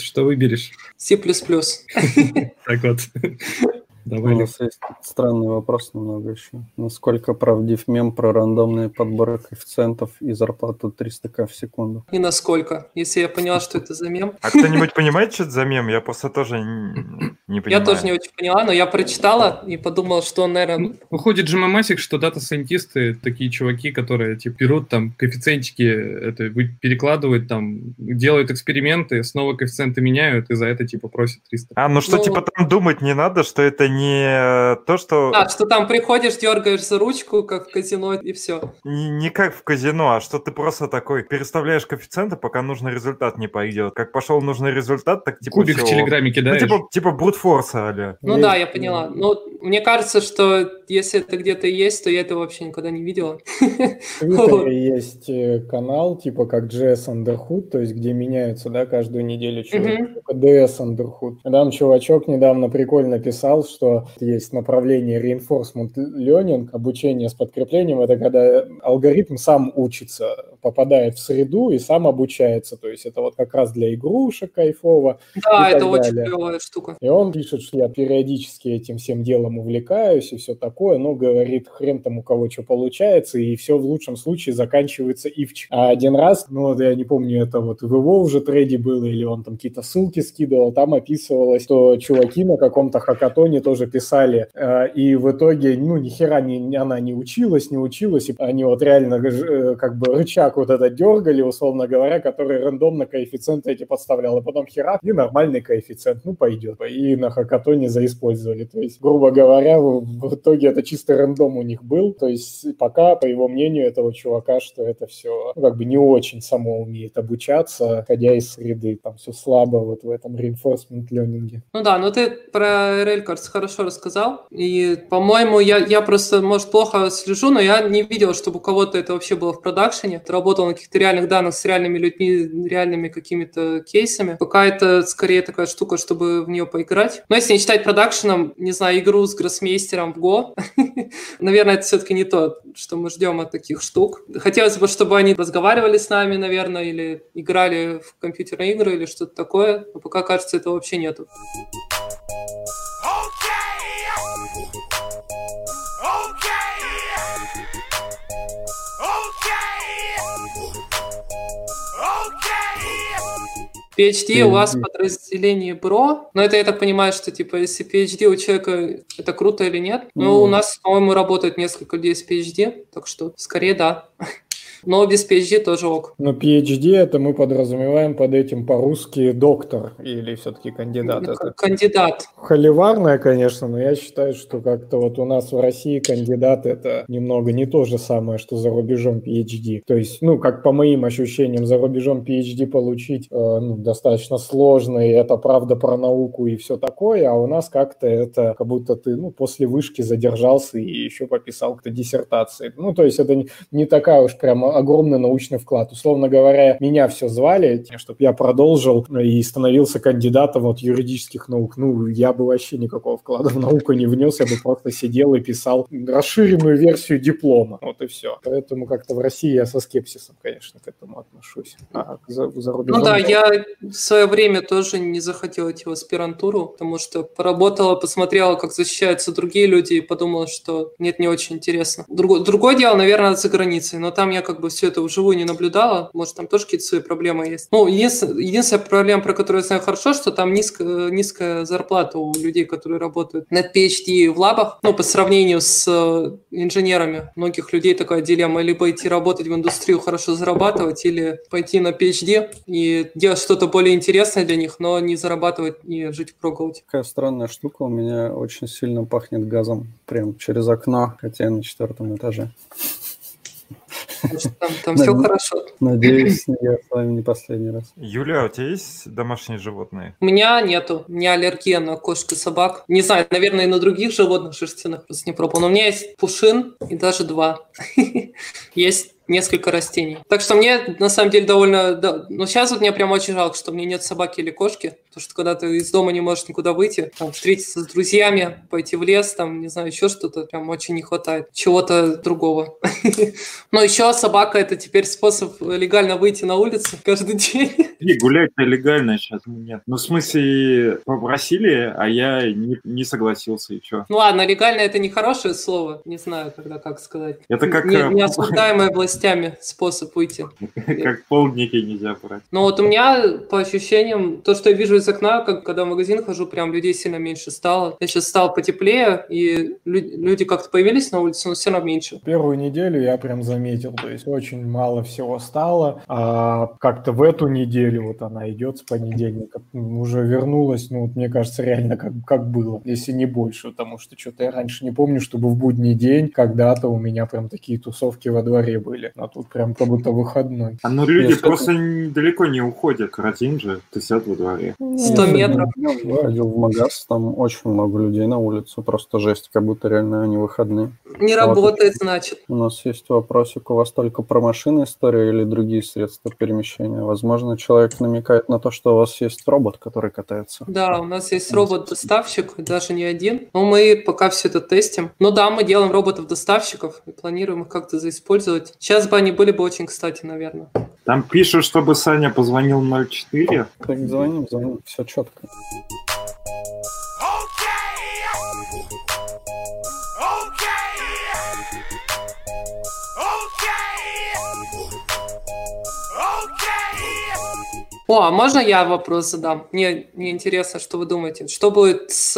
Speaker 4: Что выберешь?
Speaker 5: C++.
Speaker 4: Так вот.
Speaker 3: У
Speaker 4: Давай, Лев.
Speaker 3: нас есть странный вопрос немного еще. Насколько правдив мем про рандомный подбор коэффициентов и зарплату 300к в секунду?
Speaker 5: И насколько? Если я поняла, что это за мем.
Speaker 1: А кто-нибудь понимает, что это за мем? Я просто тоже не
Speaker 5: Я
Speaker 1: понимаю.
Speaker 5: тоже не очень поняла, но я прочитала и подумала, что, наверное,
Speaker 4: Выходит же мемасик, что дата-сайентисты, такие чуваки, которые типа, берут там коэффициентики, это перекладывают там, делают эксперименты, снова коэффициенты меняют, и за это типа просят 300.
Speaker 1: А, ну что,
Speaker 5: Ну-
Speaker 1: типа там думать не надо, что это не то, что...
Speaker 5: А, что там приходишь, дергаешь за ручку, как в казино, и все.
Speaker 1: Не, не как в казино, а что ты просто такой переставляешь коэффициенты, пока нужный результат не пойдет. Как пошел нужный результат, так типа
Speaker 4: Кубик в
Speaker 1: всё.
Speaker 4: Телеграме
Speaker 1: Ну,
Speaker 4: кидаешь.
Speaker 1: типа, типа брутфорса, аля.
Speaker 5: Ну
Speaker 3: Есть,
Speaker 5: да, я поняла. Ну, мне кажется, что если это где-то есть, то я это вообще никогда не видела.
Speaker 6: В Твиттере есть э, канал, типа как JS Underhood, то есть где меняются, да, каждую неделю человек, DS Underhood. Там чувачок недавно прикольно писал, что есть направление reinforcement learning, обучение с подкреплением, это когда алгоритм сам учится, попадает в среду и сам обучается, то есть это вот как раз для игрушек кайфово.
Speaker 5: Да, это очень клевая штука.
Speaker 6: И он пишет, что я периодически этим всем делом увлекаюсь и все такое, но говорит, хрен там у кого что получается, и все в лучшем случае заканчивается ивч. А один раз, ну вот я не помню, это вот в его уже трейде было, или он там какие-то ссылки скидывал, там описывалось, что чуваки на каком-то хакатоне тоже писали, э, и в итоге, ну, ни хера не, она не училась, не училась, и они вот реально э, как бы рычаг вот это дергали, условно говоря, который рандомно коэффициенты эти подставлял, и потом хера, и нормальный коэффициент, ну, пойдет. И на хакатоне заиспользовали. То есть, грубо говоря, в, итоге это чисто рандом у них был. То есть, пока, по его мнению этого чувака, что это все ну, как бы не очень само умеет обучаться, ходя из среды. Там все слабо вот в этом reinforcement learning.
Speaker 5: Ну да, ну ты про RL Cards хорошо рассказал. И, по-моему, я, я просто, может, плохо слежу, но я не видел, чтобы у кого-то это вообще было в продакшене. Работал на каких-то реальных данных с реальными людьми, реальными какими-то кейсами. Пока это скорее такая штука, чтобы в нее поиграть. Но если не считать продакшеном, не знаю, игру с гроссмейстером в Go, наверное, это все-таки не то, что мы ждем от таких штук. Хотелось бы, чтобы они разговаривали с нами, наверное, или играли в компьютерные игры или что-то такое. Но пока, кажется, этого вообще нету. PhD у вас подразделение БРО, но это я так понимаю, что типа если PhD у человека это круто или нет. Ну, у нас, по-моему, работает несколько людей с PhD, так что скорее да. Но без PhD тоже ок.
Speaker 6: Но PhD это мы подразумеваем под этим по-русски доктор или все-таки кандидат?
Speaker 5: Это кандидат.
Speaker 6: Холиварное, конечно, но я считаю, что как-то вот у нас в России кандидат это немного не то же самое, что за рубежом PhD. То есть, ну, как по моим ощущениям, за рубежом PhD получить э, ну, достаточно сложно, и это правда про науку и все такое, а у нас как-то это как будто ты, ну, после вышки задержался и еще пописал какие то диссертации. Ну, то есть это не, не такая уж прямо огромный научный вклад. Условно говоря, меня все звали, чтобы я продолжил и становился кандидатом вот юридических наук. Ну, я бы вообще никакого вклада в науку не внес, я бы просто сидел и писал расширенную версию диплома. Вот и все. Поэтому как-то в России я со скепсисом, конечно, к этому отношусь. А за, за рубежом...
Speaker 5: Ну да, я в свое время тоже не захотел идти в аспирантуру, потому что поработала, посмотрела, как защищаются другие люди и подумала, что нет, не очень интересно. Другое, другое дело, наверное, за границей, но там я как бы все это вживую не наблюдала. Может, там тоже какие-то свои проблемы есть. Ну, единственная, единственная проблема, про которую я знаю хорошо, что там низкая, низкая зарплата у людей, которые работают на PhD в лабах. Ну, по сравнению с э, инженерами. Многих людей такая дилемма. Либо идти работать в индустрию, хорошо зарабатывать, или пойти на PhD и делать что-то более интересное для них, но не зарабатывать и жить в проголоде.
Speaker 3: Такая странная штука. У меня очень сильно пахнет газом. Прям через окно, хотя я на четвертом этаже.
Speaker 5: Там, там все хорошо.
Speaker 3: Надеюсь, я с вами не последний раз.
Speaker 1: Юля, у тебя есть домашние животные?
Speaker 5: У меня нету. У меня аллергия на кошек и собак. Не знаю, наверное, и на других животных шерстяных просто не пробовал. Но у меня есть пушин и даже два. Есть несколько растений. Так что мне на самом деле довольно... Да, ну, сейчас вот мне прям очень жалко, что мне нет собаки или кошки, потому что когда ты из дома не можешь никуда выйти, там, встретиться с друзьями, пойти в лес, там, не знаю, еще что-то, прям очень не хватает чего-то другого. Но еще собака – это теперь способ легально выйти на улицу каждый день.
Speaker 1: И гулять-то легально сейчас нет. Ну, в смысле, попросили, а я не, не согласился, и что?
Speaker 5: Ну ладно, легально – это не хорошее слово, не знаю, когда как сказать.
Speaker 1: Это как...
Speaker 5: Не, неосуждаемое власть властями способ выйти.
Speaker 1: Как полдники нельзя брать.
Speaker 5: Ну вот у меня по ощущениям, то, что я вижу из окна, как когда в магазин хожу, прям людей сильно меньше стало. Я сейчас стал потеплее, и люди как-то появились на улице, но все равно меньше.
Speaker 6: Первую неделю я прям заметил, то есть очень мало всего стало. А как-то в эту неделю, вот она идет с понедельника, уже вернулась, ну вот мне кажется, реально как, как было, если не больше, потому что что-то я раньше не помню, чтобы в будний день когда-то у меня прям такие тусовки во дворе были. А тут прям как будто выходной.
Speaker 1: А ну люди просто далеко не уходят, карантин же, тусят во дворе.
Speaker 5: 100 метров.
Speaker 3: Я ходил в магаз, там очень много людей на улице, просто жесть, как будто реально они выходные.
Speaker 5: Не
Speaker 3: Вот.
Speaker 5: работает, значит.
Speaker 3: У нас есть вопросик, у вас только про машины история или другие средства перемещения? Возможно, человек намекает на то, что у вас есть робот, который катается.
Speaker 5: Да, у нас есть робот-доставщик, даже не один. Но мы пока все это тестим. Ну да, мы делаем роботов-доставщиков и планируем их как-то заиспользовать. Сейчас бы они были бы очень кстати, наверное.
Speaker 1: Там пишут, чтобы Саня позвонил 04.
Speaker 3: Так, звоним, звоним, все четко.
Speaker 5: О, а можно я вопрос задам? Мне, мне интересно, что вы думаете. Что будет с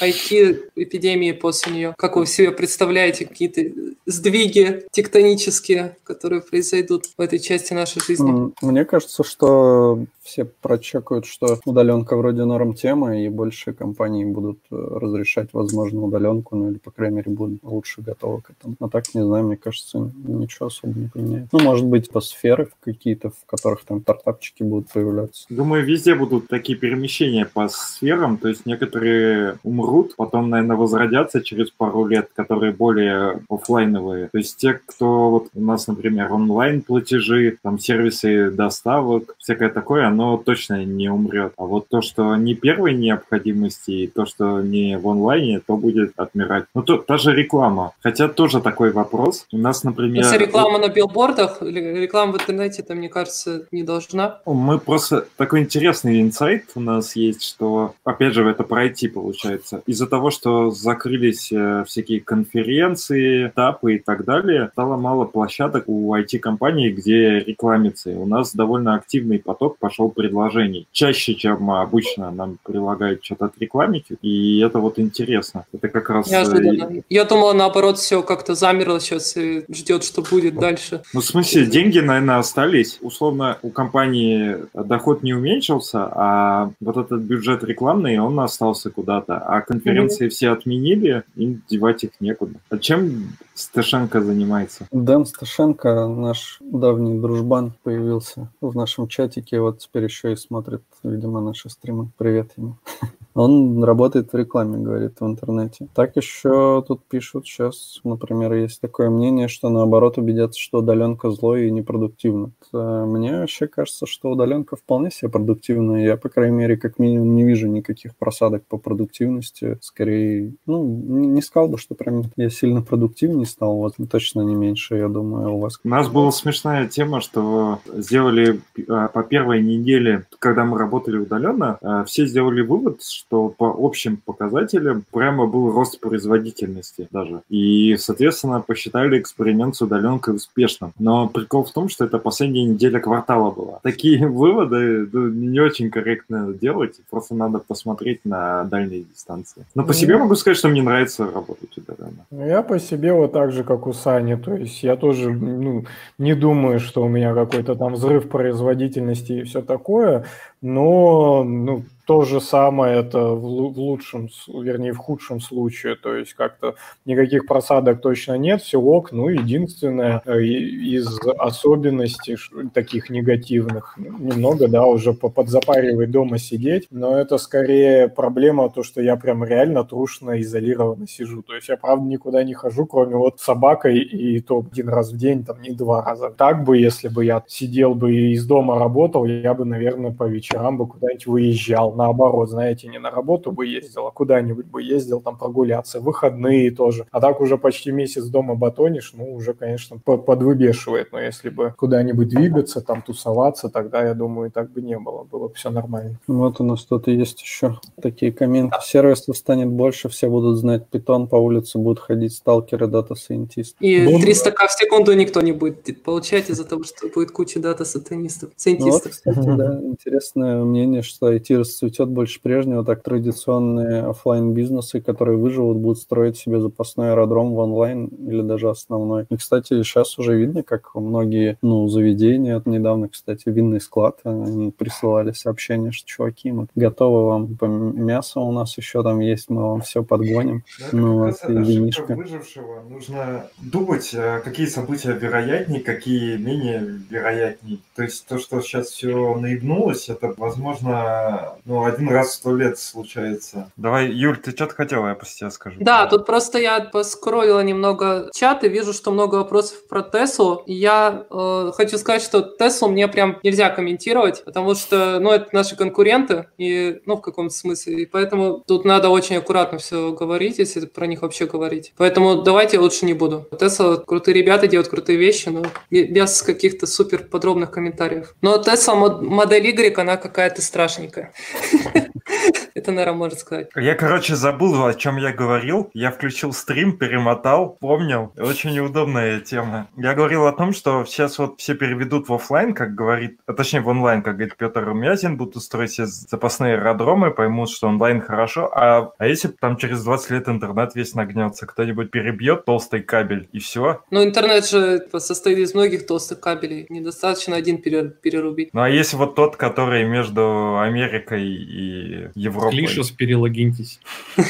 Speaker 5: IT-эпидемией после нее? Как вы себе представляете какие-то сдвиги тектонические, которые произойдут в этой части нашей жизни?
Speaker 3: Мне кажется, что все прочекают, что удаленка вроде норм тема, и больше компаний будут э, разрешать, возможно, удаленку, ну или, по крайней мере, будут лучше готовы к этому. А так, не знаю, мне кажется, ничего особо не поменяет. Ну, может быть, по сферы в какие-то, в которых там стартапчики будут появляться.
Speaker 1: Думаю, везде будут такие перемещения по сферам, то есть некоторые умрут, потом, наверное, возродятся через пару лет, которые более оффлайновые. То есть те, кто вот у нас, например, онлайн-платежи, там сервисы доставок, всякое такое, оно точно не умрет. А вот то, что не первой необходимости, и то, что не в онлайне, то будет отмирать. Ну, то, та же реклама. Хотя тоже такой вопрос. У нас, например...
Speaker 5: Если реклама на билбордах, или реклама в интернете, то, мне кажется, не должна.
Speaker 1: Мы просто такой интересный инсайт у нас есть, что, опять же, это про IT получается. Из-за того, что закрылись э, всякие конференции, этапы и так далее, стало мало площадок у IT-компаний, где рекламится. И у нас довольно активный поток пошел предложений. Чаще, чем обычно нам прилагают что-то от рекламики, и это вот интересно. Это как раз... э,
Speaker 5: Неожиданно. Я думала, наоборот, все как-то замерло сейчас и ждет, что будет дальше.
Speaker 1: Ну, в смысле, деньги, наверное, остались. Условно, у компании доход не уменьшился, а вот этот бюджет рекламный, он остался куда-то. А конференции все отменили, им девать их некуда. А чем Сташенко занимается?
Speaker 3: Дэн Сташенко, наш давний дружбан, появился в нашем чатике, вот теперь еще и смотрит, видимо, наши стримы. Привет ему. Он работает в рекламе, говорит, в интернете. Так еще тут пишут сейчас, например, есть такое мнение, что наоборот убедятся, что удаленка зло и непродуктивно. Э, Мне вообще кажется, что удаленка вполне себе продуктивная. Я, по крайней мере, как минимум не вижу никаких просадок по продуктивности. Скорее, ну, не сказал бы, что прям я сильно продуктивнее стал, вот точно не меньше, я думаю, у вас.
Speaker 1: У нас была смешная тема, что сделали э, по первой неделе, когда мы работали удаленно, э, все сделали вывод, что по общим показателям прямо был рост производительности даже. И, соответственно, посчитали эксперимент с удаленкой успешным. Но прикол в том, что это последняя неделя квартала была. Такие выводы ну, не очень корректно делать, просто надо посмотреть на дальние дистанции. Но по себе могу сказать, что мне нравится работать удаленно.
Speaker 6: Ну, Я по себе вот так же, как у Сани. То есть я тоже ну, не думаю, что у меня какой-то там взрыв производительности и все такое, но ну, то же самое это в лу- в лучшем, вернее, в худшем случае. То есть как-то никаких просадок точно нет, все ок. Ну, единственное э, из особенностей таких негативных, немного, да, уже по- подзапаривать дома сидеть, но это скорее проблема то, что я прям реально трушно изолированно сижу. То есть я, правда, никуда не хожу, кроме вот собакой, и то один раз в день, там, не два раза. Так бы, если бы я сидел бы и из дома работал, я бы, наверное, по вечерам бы куда-нибудь выезжал. Наоборот, знаете, не на работу бы ездил, а куда-нибудь бы ездил там прогуляться. Выходные тоже. А так уже почти месяц дома батонишь, ну, уже, конечно, по- подвыбешивает. Но если бы куда-нибудь двигаться, там тусоваться, тогда, я думаю, и так бы не было. Было бы все нормально.
Speaker 3: Вот у нас тут есть еще такие комменты. Сервисов станет больше, все будут знать питон, по улице будут ходить сталкеры, дата-сайентисты.
Speaker 5: И
Speaker 6: Ну,
Speaker 5: 300 к в секунду никто не будет получать из-за того, что будет куча дата-сатанистов,
Speaker 3: Ну вот,
Speaker 5: сайентистов.
Speaker 3: кстати, да, интересное мнение, что IT взлетет больше прежнего, так традиционные офлайн бизнесы которые выживут, будут строить себе запасной аэродром в онлайн или даже основной. И, кстати, сейчас уже видно, как многие ну, заведения, недавно, кстати, винный склад, они присылали сообщение, что, чуваки, мы готовы вам мясо у нас еще там есть, мы вам все подгоним.
Speaker 1: ну, вот, и винишко. выжившего. Нужно думать, э, какие события вероятнее, какие менее вероятнее. То есть то, что сейчас все наигнулось, это, возможно, ну, один раз в сто лет случается. Давай, Юль, ты что-то хотела, я после тебя скажу.
Speaker 5: Да, тут просто я поскроллила немного чат и вижу, что много вопросов про Теслу. Я э, хочу сказать, что Теслу мне прям нельзя комментировать, потому что, ну, это наши конкуренты, и, ну, в каком-то смысле. И поэтому тут надо очень аккуратно все говорить, если про них вообще говорить. Поэтому давайте я лучше не буду. Тесла крутые ребята делают крутые вещи, но без каких-то супер подробных комментариев. Но Тесла модель Y, она какая-то страшненькая. Это, наверное, может сказать.
Speaker 1: Я, короче, забыл, о чем я говорил. Я включил стрим, перемотал, помнил. Очень неудобная тема. Я говорил о том, что сейчас вот все переведут в офлайн, как говорит, а точнее в онлайн, как говорит Петр Румязин, будут устроить себе запасные аэродромы, поймут, что онлайн хорошо. А, а если там через 20 лет интернет весь нагнется, кто-нибудь перебьет толстый кабель и все?
Speaker 5: Ну, интернет же состоит из многих толстых кабелей. Недостаточно один перерубить.
Speaker 1: Ну, а если вот тот, который между Америкой и Европой?
Speaker 4: Клишус, перелогиньтесь.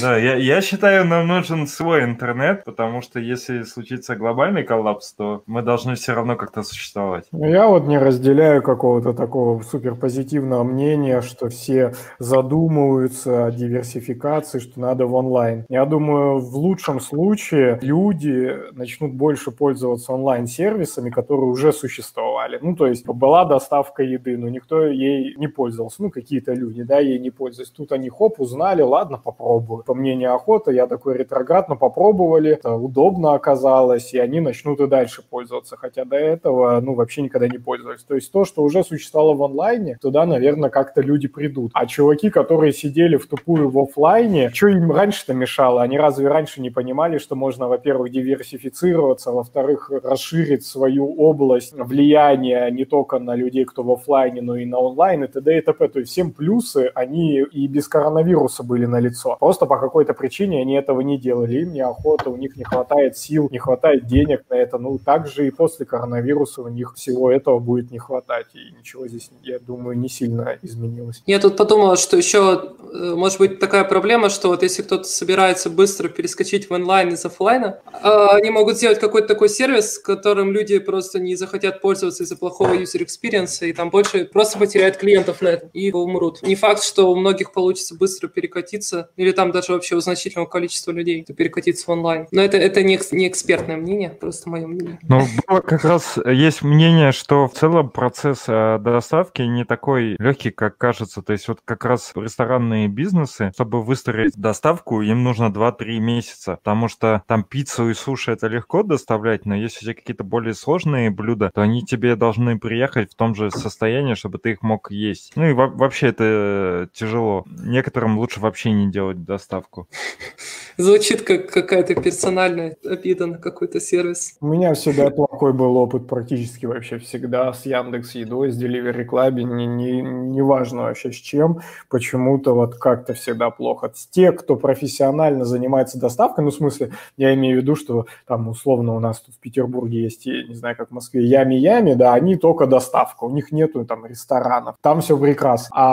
Speaker 1: Да, я, я считаю, нам нужен свой интернет, потому что если случится глобальный коллапс, то мы должны все равно как-то существовать.
Speaker 6: Ну, я вот не разделяю какого-то такого суперпозитивного мнения, что все задумываются о диверсификации, что надо в онлайн. Я думаю, в лучшем случае люди начнут больше пользоваться онлайн-сервисами, которые уже существовали. Ну, то есть была доставка еды, но никто ей не пользовался. Ну, какие-то люди, да, ей не пользовались. Тут они, хоп, узнали, ладно, попробую. По мнению охота, я такой ретроград, но попробовали, это удобно оказалось, и они начнут и дальше пользоваться. Хотя до этого, ну, вообще никогда не пользовались. То есть то, что уже существовало в онлайне, туда, наверное, как-то люди придут. А чуваки, которые сидели в тупую в офлайне, что им раньше-то мешало? Они разве раньше не понимали, что можно, во-первых, диверсифицироваться, во-вторых, расширить свою область влияния не только на людей, кто в офлайне, но и на онлайн, и т.д. и т.п. То есть всем плюсы, они и без коронавируса были на лицо. Просто по какой-то причине они этого не делали. Им неохота, у них не хватает сил, не хватает денег на это. Ну, также и после коронавируса у них всего этого будет не хватать. И ничего здесь, я думаю, не сильно изменилось.
Speaker 5: Я тут подумала, что еще э, может быть такая проблема, что вот если кто-то собирается быстро перескочить в онлайн из офлайна, а, они могут сделать какой-то такой сервис, которым люди просто не захотят пользоваться из-за плохого user experience, и там больше просто потеряют клиентов на это и умрут. Не факт, что у многих получится быстро перекатиться, или там даже вообще у значительного количества людей перекатиться в онлайн. Но это, это не, не экспертное мнение, просто мое мнение.
Speaker 1: Ну, как раз есть мнение, что в целом процесс э, доставки не такой легкий, как кажется. То есть вот как раз ресторанные бизнесы, чтобы выстроить доставку, им нужно 2-3 месяца, потому что там пиццу и суши это легко доставлять, но если у тебя какие-то более сложные блюда, то они тебе должны приехать в том же состоянии, чтобы ты их мог есть. Ну и вообще это тяжело. Некоторым лучше вообще не делать доставку.
Speaker 5: Звучит как какая-то персональная обида на какой-то сервис.
Speaker 6: У меня всегда плохой был опыт практически вообще всегда с Яндекс Едой, с Delivery Club, не, не, не важно вообще с чем, почему-то вот как-то всегда плохо. Те, кто профессионально занимается доставкой, ну в смысле, я имею в виду, что там условно у нас тут в Петербурге есть, не знаю, как в Москве, Ями-Ями, да, они только доставка, у них нету там ресторанов, там все прекрасно. А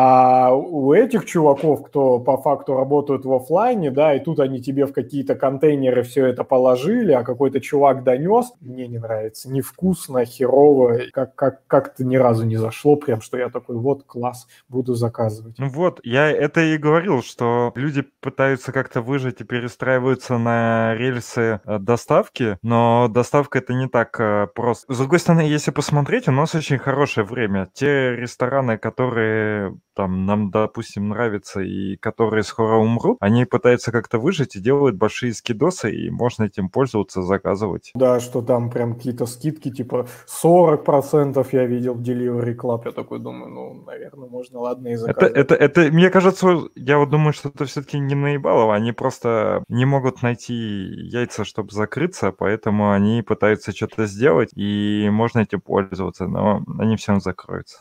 Speaker 6: у этих чуваков, кто по факту работают в офлайне, да, и тут они тебе в какие-то контейнеры все это положили, а какой-то чувак донес, мне не нравится, невкусно, херово, как, как, как-то ни разу не зашло, прям, что я такой, вот, класс, буду заказывать.
Speaker 1: Ну вот, я это и говорил, что люди пытаются как-то выжить и перестраиваются на рельсы э, доставки, но доставка это не так э, просто. С другой стороны, если посмотреть, у нас очень хорошее время. Те рестораны, которые там нам, допустим, нравятся и которые скоро умрут, они пытаются как-то выжить и делают большие скидосы, и можно этим пользоваться, заказывать.
Speaker 6: Да, что там прям какие-то скидки, типа 40% я видел в Delivery Club, я такой думаю, ну, наверное, можно, ладно, и заказать.
Speaker 1: Это, это, это мне кажется, я вот думаю, что это все-таки не наебалово, они просто не могут найти яйца, чтобы закрыться, поэтому они пытаются что-то сделать, и можно этим пользоваться, но они все равно закроются.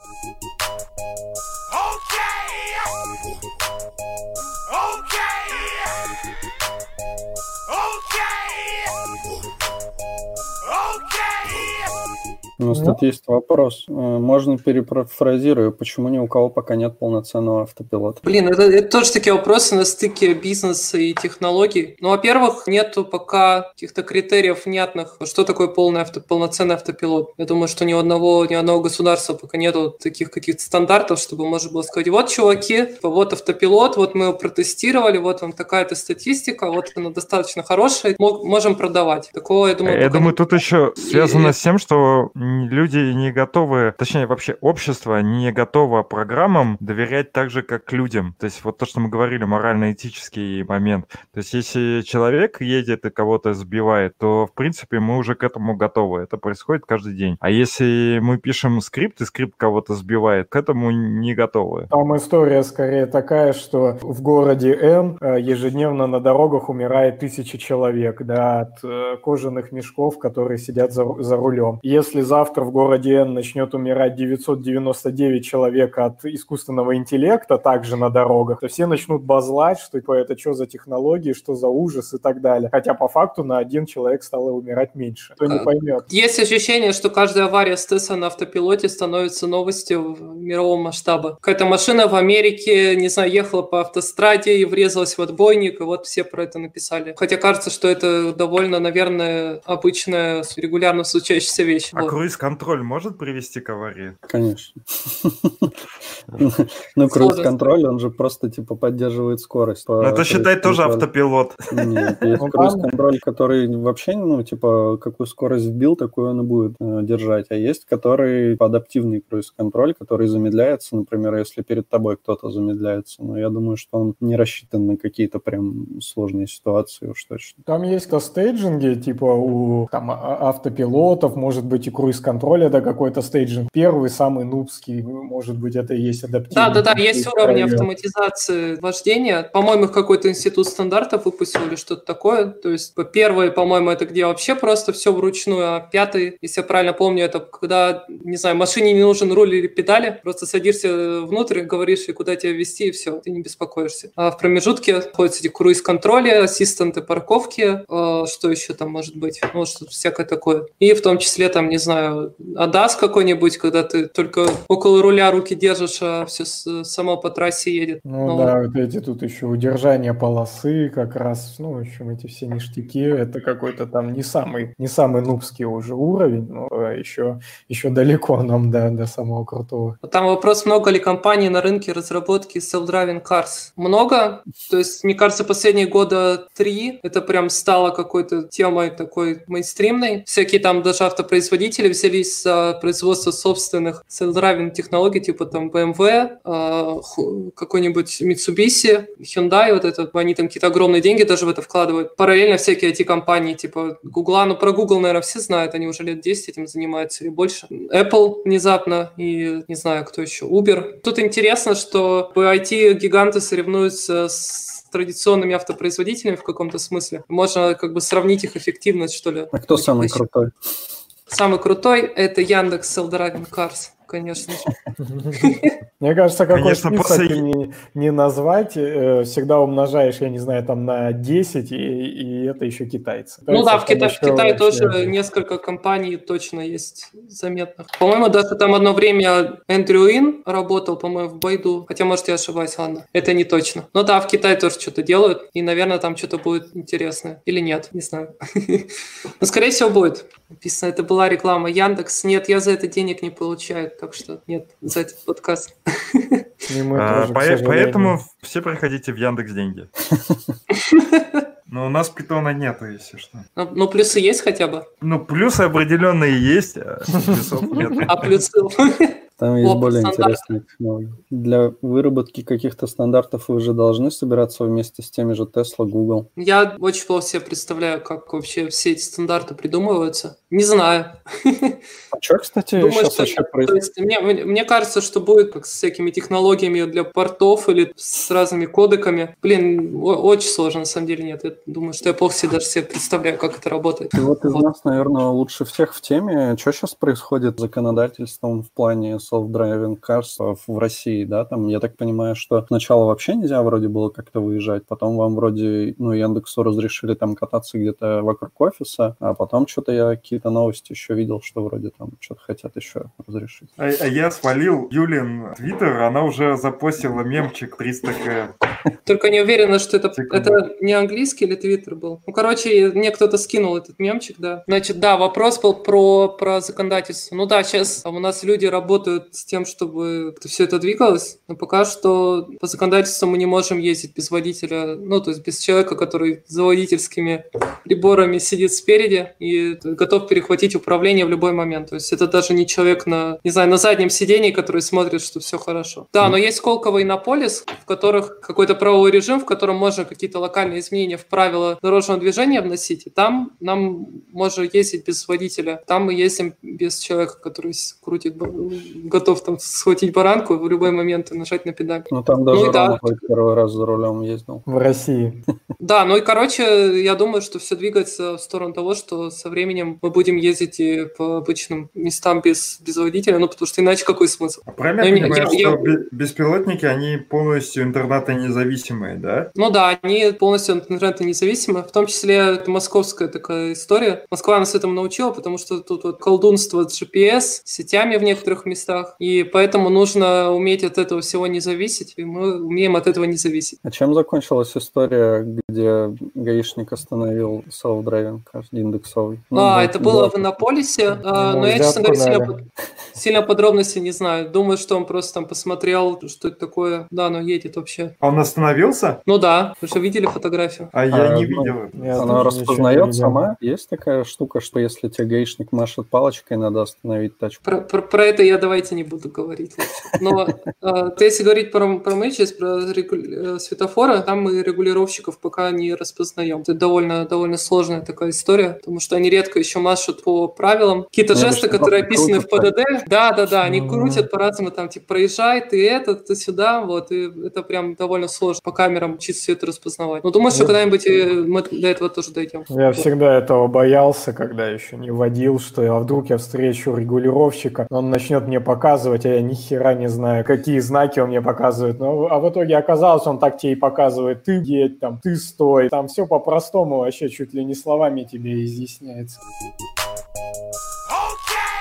Speaker 3: Тут есть вопрос. Э, можно перефразирую, почему ни у кого пока нет полноценного автопилота?
Speaker 5: Блин, это, это тоже такие вопросы на стыке бизнеса и технологий. Ну, во-первых, нету пока каких-то критериев внятных, что такое полный авто, полноценный автопилот. Я думаю, что ни у одного, ни одного государства пока нету таких каких-то стандартов, чтобы можно было сказать, вот, чуваки, вот автопилот, вот мы его протестировали, вот вам такая-то статистика, вот она достаточно хорошая, можем продавать. Такого, я думаю,
Speaker 1: Я думаю, тут еще связано и... с тем, что люди не готовы, точнее, вообще общество не готово программам доверять так же, как людям. То есть вот то, что мы говорили, морально-этический момент. То есть если человек едет и кого-то сбивает, то, в принципе, мы уже к этому готовы. Это происходит каждый день. А если мы пишем скрипт, и скрипт кого-то сбивает, к этому не готовы.
Speaker 6: Там история скорее такая, что в городе Н э, ежедневно на дорогах умирает тысячи человек да, от э, кожаных мешков, которые сидят за, за рулем. Если завтра в городе Н начнет умирать 999 человек от искусственного интеллекта также на дорогах, то все начнут базлать, что типа, это что за технологии, что за ужас и так далее. Хотя по факту на один человек стало умирать меньше. Кто не а, поймет.
Speaker 5: Есть ощущение, что каждая авария с Тесла на автопилоте становится новостью мирового масштаба. Какая-то машина в Америке, не знаю, ехала по автостраде и врезалась в отбойник, и вот все про это написали. Хотя кажется, что это довольно, наверное, обычная, регулярно случающаяся вещь.
Speaker 1: А вот. Круиз-контроль может привести к аварии?
Speaker 3: Конечно. Ну, круиз-контроль, он же просто, типа, поддерживает скорость.
Speaker 1: Ну, это считай тоже автопилот.
Speaker 3: Нет, есть ну, круиз-контроль, который вообще, ну, типа, какую скорость вбил, такую он и будет э, держать. А есть, который адаптивный круиз-контроль, который замедляется, например, если перед тобой кто-то замедляется. Но я думаю, что он не рассчитан на какие-то прям сложные ситуации уж точно.
Speaker 6: Там есть-то стейджинги, типа у там, а, автопилотов, может быть, и круиз-контроля, да, какой-то стейджинг. Первый, самый нубский, может быть, это и есть адаптивный.
Speaker 5: Да-да-да, есть уровни автоматизации вождения. По-моему, их какой-то институт стандартов выпустил или что-то такое. То есть первый, по-моему, это где вообще просто все вручную, а пятый, если я правильно помню, это когда, не знаю, машине не нужен руль или педали, просто садишься внутрь, говоришь, и куда тебя вести, и все, ты не беспокоишься. А в промежутке находятся эти круиз-контроли, ассистенты парковки, э, что еще там может быть, ну, что всякое такое. И в том числе, там, не знаю, ADAS какой-нибудь, когда ты только около руля руки держишь, а все само по трассе едет.
Speaker 6: Ну, ну да, вот эти тут еще удержание полосы как раз, ну, в общем, эти все ништяки, это какой-то там не самый, не самый нубский уже уровень, но еще, еще далеко нам до, до самого крутого.
Speaker 5: Там вопрос, много ли компаний на рынке разработки self-driving cars? Много, то есть, мне кажется, последние года три это прям стало какой-то темой такой мейнстримной. Всякие там даже автопроизводители взялись за производство собственных self-driving технологий, типа там BMW, а, какой-нибудь Mitsubishi, Hyundai, вот это, они там какие-то огромные деньги даже в это вкладывают. Параллельно всякие эти компании, типа Google, ну про Google, наверное, все знают, они уже лет 10 этим занимаются или больше. Apple внезапно и, не знаю, кто еще, Uber. Тут интересно, что IT-гиганты соревнуются с традиционными автопроизводителями в каком-то смысле. Можно как бы сравнить их эффективность, что ли.
Speaker 3: А кто самый крутой?
Speaker 5: Самый крутой – это Яндекс Self-Driving Cars конечно
Speaker 6: Мне кажется, какой конечно, список после... не, не назвать, э, всегда умножаешь, я не знаю, там на 10, и, и это еще китайцы.
Speaker 5: Ну да, в, Кита... в Китае тоже несколько компаний точно есть заметных. По-моему, даже там одно время Эндрю Ин работал, по-моему, в Байду, хотя, может, я ошибаюсь, ладно, это не точно. Но да, в Китае тоже что-то делают, и, наверное, там что-то будет интересное. Или нет, не знаю. Но, скорее всего, будет. Написано, это была реклама Яндекс. Нет, я за это денег не получаю так что нет за этот подкаст.
Speaker 1: А, поэтому все приходите в Яндекс деньги. Но у нас питона нету, если что.
Speaker 5: Но, но плюсы есть хотя бы?
Speaker 1: Ну, плюсы определенные есть, а плюсов нет.
Speaker 5: А плюсы?
Speaker 3: Там есть более интересные технологии. Для выработки каких-то стандартов вы уже должны собираться вместе с теми же Tesla, Google.
Speaker 5: Я очень плохо себе представляю, как вообще все эти стандарты придумываются. Не знаю.
Speaker 3: Что, кстати, Думаю, сейчас что, вообще происходит?
Speaker 5: Мне, мне кажется, что будет как с всякими технологиями для портов или с разными кодеками. Блин, очень сложно, на самом деле, нет. Я думаю, что я плохо себе даже себе представляю, как это работает.
Speaker 3: Ты вот из вот. нас, наверное, лучше всех в теме. Что сейчас происходит с законодательством в плане self-driving cars в России, да, там, я так понимаю, что сначала вообще нельзя вроде было как-то выезжать, потом вам вроде, ну, Яндексу разрешили там кататься где-то вокруг офиса, а потом что-то я какие-то новости еще видел, что вроде там что-то хотят еще разрешить.
Speaker 1: А, а я свалил Юлин твиттер, она уже запостила мемчик 300 к.
Speaker 5: Только не уверена, что это, это не английский или твиттер был. Ну, короче, мне кто-то скинул этот мемчик, да. Значит, да, вопрос был про, про законодательство. Ну да, сейчас у нас люди работают с тем, чтобы все это двигалось, но пока что по законодательству мы не можем ездить без водителя, ну, то есть без человека, который за водительскими приборами сидит спереди и готов перехватить управление в любой момент. То есть это даже не человек на, не знаю, на заднем сидении, который смотрит, что все хорошо. Да, но есть Сколково и Наполис, в которых какой-то правовой режим, в котором можно какие-то локальные изменения в правила дорожного движения вносить, и там нам можно ездить без водителя. Там мы ездим без человека, который крутит, готов там схватить баранку в любой момент и нажать на педаль.
Speaker 3: Ну там даже ну, да. первый раз за рулем ездил.
Speaker 6: В России.
Speaker 5: Да, ну и короче, я думаю, что все двигается в сторону того, что со временем мы будем ездить и по обычным местам без, без водителя, ну потому что иначе какой смысл?
Speaker 1: А правильно ну, я понимаю, я, что я... беспилотники, они полностью интернета-независимые, да?
Speaker 5: Ну да, они полностью интернета-независимые, в том числе это московская такая история. Москва нас этому научила, потому что тут вот колдунство GPS, сетями в некоторых местах, и поэтому нужно уметь от этого всего не зависеть, и мы умеем от этого не зависеть.
Speaker 3: А чем закончилась история, где гаишник остановил self-driving индексовый?
Speaker 5: Ну, а, это было в Иннополисе, а, но я, честно говоря, сильно, сильно подробностей не знаю. Думаю, что он просто там посмотрел, что это такое. Да, оно едет вообще.
Speaker 1: А он остановился?
Speaker 5: Ну да, вы же видели фотографию.
Speaker 1: А, я а, не ну, видел.
Speaker 3: Я Она распознает сама? Есть такая штука, что если тебе гаишник машет палочкой, надо остановить тачку?
Speaker 5: Про, про, про это я давайте не буду говорить. Но э, если говорить про, про мы сейчас, про э, светофоры, там мы регулировщиков пока не распознаем. Это довольно, довольно сложная такая история, потому что они редко еще машут по правилам. Какие-то жесты, которые описаны в ПДД, да-да-да, они крутят по-разному, там, типа, проезжай, ты это, ты сюда, вот, и это прям довольно сложно по камерам чисто все это распознавать. Но думаю, что когда-нибудь мы до этого тоже дойдем.
Speaker 6: Я всегда этого боялся, когда еще не водил, что а вдруг я встречу регулировщика, он начнет мне показывать, а я ни хера не знаю, какие знаки он мне показывает. Ну, а в итоге оказалось, он так тебе и показывает, ты едь там, ты стой, там все по-простому вообще чуть ли не словами тебе изъясняется. Okay!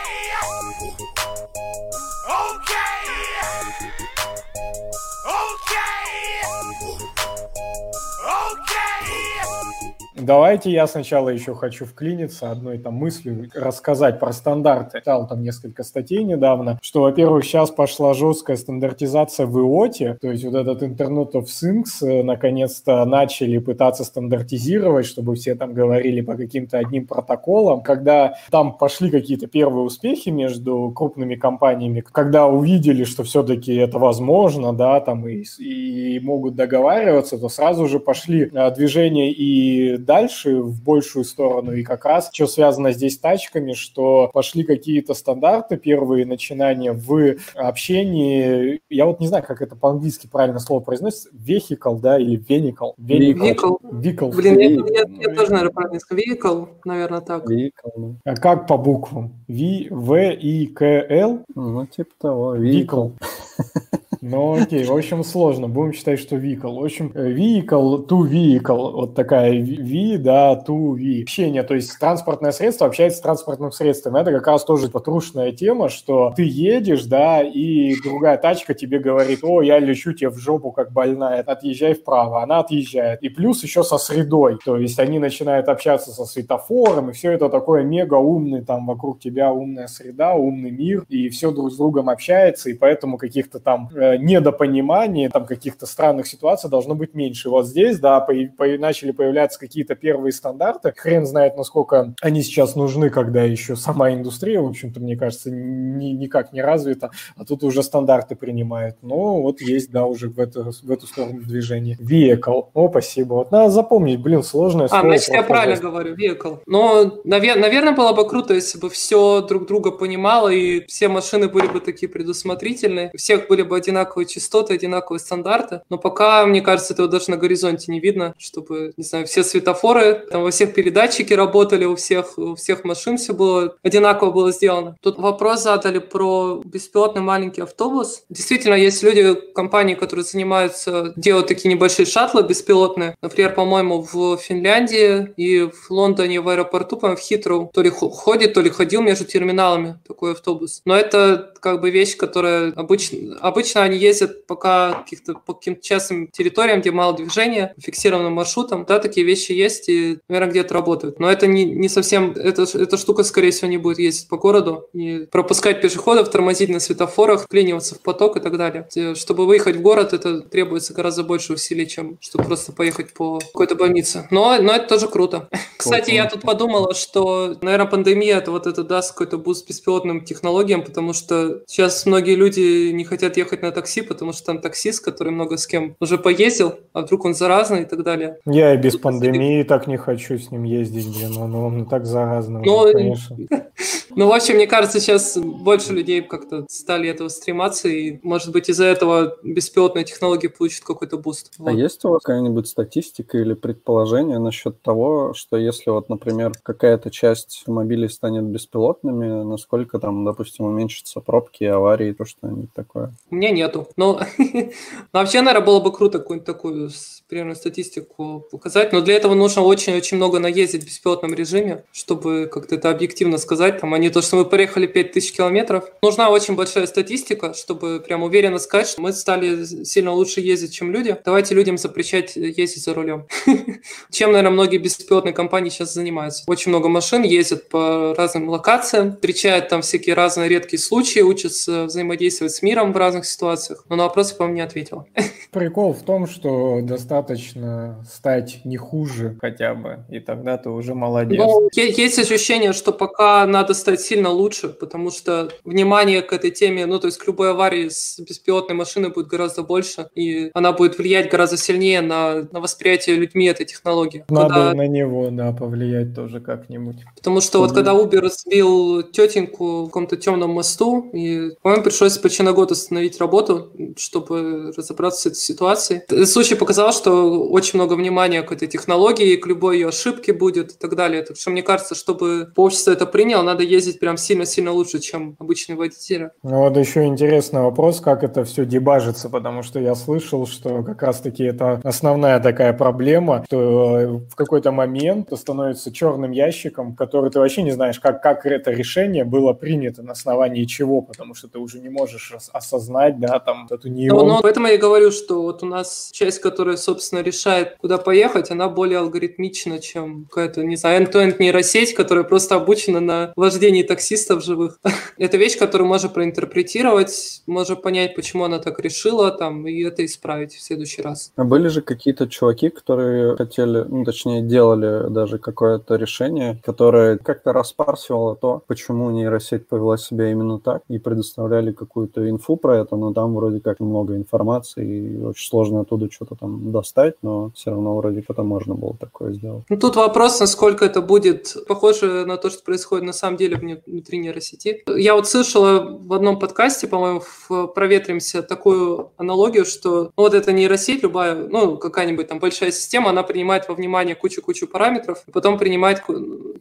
Speaker 6: Давайте я сначала еще хочу вклиниться одной там мыслью, рассказать про стандарты. Читал там несколько статей недавно, что, во-первых, сейчас пошла жесткая стандартизация в ИОТе, то есть вот этот Internet of Things э, наконец-то начали пытаться стандартизировать, чтобы все там говорили по каким-то одним протоколам. Когда там пошли какие-то первые успехи между крупными компаниями, когда увидели, что все-таки это возможно, да, там и, и могут договариваться, то сразу же пошли э, движения и дальше, в большую сторону. И как раз, что связано здесь с тачками, что пошли какие-то стандарты, первые начинания в общении. Я вот не знаю, как это по-английски правильно слово произносится. Vehicle, да, или vehicle.
Speaker 5: Vehicle. Vehicle. Блин, я, я, я тоже, наверное, правильно скажу. Vehicle, наверное, так.
Speaker 6: Vehicle, А как по буквам? V, V, I, K, L?
Speaker 3: Ну, типа того. Vehicle.
Speaker 6: Ну, окей, в общем, сложно. Будем считать, что vehicle. В общем, vehicle to vehicle. Вот такая V, да, to V. Общение, то есть транспортное средство общается с транспортным средством. Это как раз тоже потрушная тема, что ты едешь, да, и другая тачка тебе говорит, о, я лечу тебе в жопу как больная, отъезжай вправо. Она отъезжает. И плюс еще со средой. То есть они начинают общаться со светофором, и все это такое мега умный, там вокруг тебя умная среда, умный мир, и все друг с другом общается, и поэтому каких-то там э, недопонимания, там каких-то странных ситуаций должно быть меньше. Вот здесь, да, по, по, начали появляться какие-то первые стандарты. Хрен знает, насколько они сейчас нужны, когда еще сама индустрия, в общем-то, мне кажется, ни, никак не развита, а тут уже стандарты принимают. Но вот есть, да, уже в эту, в эту сторону движение. Vehicle. О, спасибо. Вот надо запомнить, блин, сложное
Speaker 5: а, Значит, я правильно говорю, vehicle. Но, навер- наверное, было бы круто, если бы все друг друга понимало, и все машины были бы такие предусмотрительные, у всех были бы одинаковые одинаковые частоты, одинаковые стандарты. Но пока, мне кажется, этого даже на горизонте не видно, чтобы, не знаю, все светофоры, там во всех передатчики работали, у всех, у всех машин все было одинаково было сделано. Тут вопрос задали про беспилотный маленький автобус. Действительно, есть люди, компании, которые занимаются, делают такие небольшие шаттлы беспилотные. Например, по-моему, в Финляндии и в Лондоне в аэропорту, по-моему, в Хитроу, то ли ходит, то ли ходил между терминалами такой автобус. Но это как бы вещь, которая обычно, обычно они ездят пока каких-то по каким-то частным территориям, где мало движения, фиксированным маршрутом. Да, такие вещи есть и, наверное, где-то работают. Но это не, не совсем, это, эта штука, скорее всего, не будет ездить по городу и пропускать пешеходов, тормозить на светофорах, вклиниваться в поток и так далее. Чтобы выехать в город, это требуется гораздо больше усилий, чем чтобы просто поехать по какой-то больнице. Но, но это тоже круто. Кстати, я тут подумала, что, наверное, пандемия это вот это даст какой-то буст беспилотным технологиям, потому что сейчас многие люди не хотят ехать на такси, потому что там таксист, который много с кем уже поездил, а вдруг он заразный и так далее.
Speaker 6: Я и без пандемии так не хочу с ним ездить, блин, он, он так заразный,
Speaker 5: ну, конечно. Ну, в общем, мне кажется, сейчас больше людей как-то стали этого стрематься, и, может быть, из-за этого беспилотные технологии получат какой-то буст.
Speaker 3: А вот. есть у вас какая-нибудь статистика или предположение насчет того, что если вот, например, какая-то часть автомобилей станет беспилотными, насколько там, допустим, уменьшатся пробки, аварии, то что-нибудь такое?
Speaker 5: У меня нету. Но вообще, наверное, было бы круто какую-нибудь такую примерно статистику показать, но для этого нужно очень-очень много наездить в беспилотном режиме, чтобы как-то это объективно сказать, там, а не то, что мы проехали 5000 километров. Нужна очень большая статистика, чтобы прям уверенно сказать, что мы стали сильно лучше ездить, чем люди. Давайте людям запрещать ездить за рулем. Чем, наверное, многие беспилотные компании сейчас занимаются. Очень много машин ездят по разным локациям, встречают там всякие разные редкие случаи, учатся взаимодействовать с миром в разных ситуациях. Но на вопросы, по-моему, не ответила.
Speaker 6: Прикол в том, что достаточно стать не хуже хотя бы, и тогда ты уже молодец. Ну,
Speaker 5: есть ощущение, что пока надо стать сильно лучше, потому что внимание к этой теме, ну, то есть к любой аварии с беспилотной машиной будет гораздо больше, и она будет влиять гораздо сильнее на, на восприятие людьми этой технологии.
Speaker 6: Надо когда... на него, да, повлиять тоже как-нибудь.
Speaker 5: Потому что вот когда Uber сбил тетеньку в каком-то темном мосту, и, по-моему, пришлось почти на год остановить работу, чтобы разобраться с этой ситуацией. Этот случай показал, что очень много внимания к этой технологии, к любой ее ошибке будет и так далее. Так что мне кажется, чтобы общество это приняло, надо ездить прям сильно-сильно лучше, чем обычные водители.
Speaker 6: Ну вот еще интересный вопрос, как это все дебажится, потому что я слышал, что как раз-таки это основная такая проблема, что э, в какой-то момент это становится черным ящиком, который ты вообще не знаешь, как, как это решение было принято, на основании чего, потому что ты уже не можешь осознать, да, там, эту нейрон.
Speaker 5: Ну, ну, поэтому я и говорю, что вот у нас часть, которая, собственно, собственно, решает, куда поехать, она более алгоритмична, чем какая-то, не знаю, end-to-end нейросеть, которая просто обучена на вождении таксистов живых. это вещь, которую можно проинтерпретировать, можно понять, почему она так решила, там, и это исправить в следующий раз.
Speaker 3: А были же какие-то чуваки, которые хотели, ну, точнее, делали даже какое-то решение, которое как-то распарсивало то, почему нейросеть повела себя именно так, и предоставляли какую-то инфу про это, но там вроде как много информации, и очень сложно оттуда что-то там достать стать, но все равно вроде как можно было такое сделать.
Speaker 5: Ну, тут вопрос, насколько это будет похоже на то, что происходит на самом деле внутри нейросети. Я вот слышала в одном подкасте, по-моему, в «Проветримся» такую аналогию, что ну, вот эта нейросеть, любая, ну, какая-нибудь там большая система, она принимает во внимание кучу-кучу параметров, и потом принимает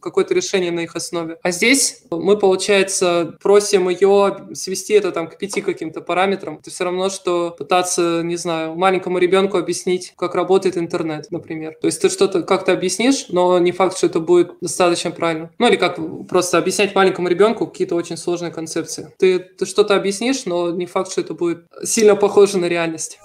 Speaker 5: какое-то решение на их основе. А здесь мы, получается, просим ее свести это там к пяти каким-то параметрам. Это все равно, что пытаться, не знаю, маленькому ребенку объяснить, как работает интернет, например. То есть ты что-то как-то объяснишь, но не факт, что это будет достаточно правильно. Ну или как просто объяснять маленькому ребенку какие-то очень сложные концепции. Ты, ты что-то объяснишь, но не факт, что это будет сильно похоже на реальность.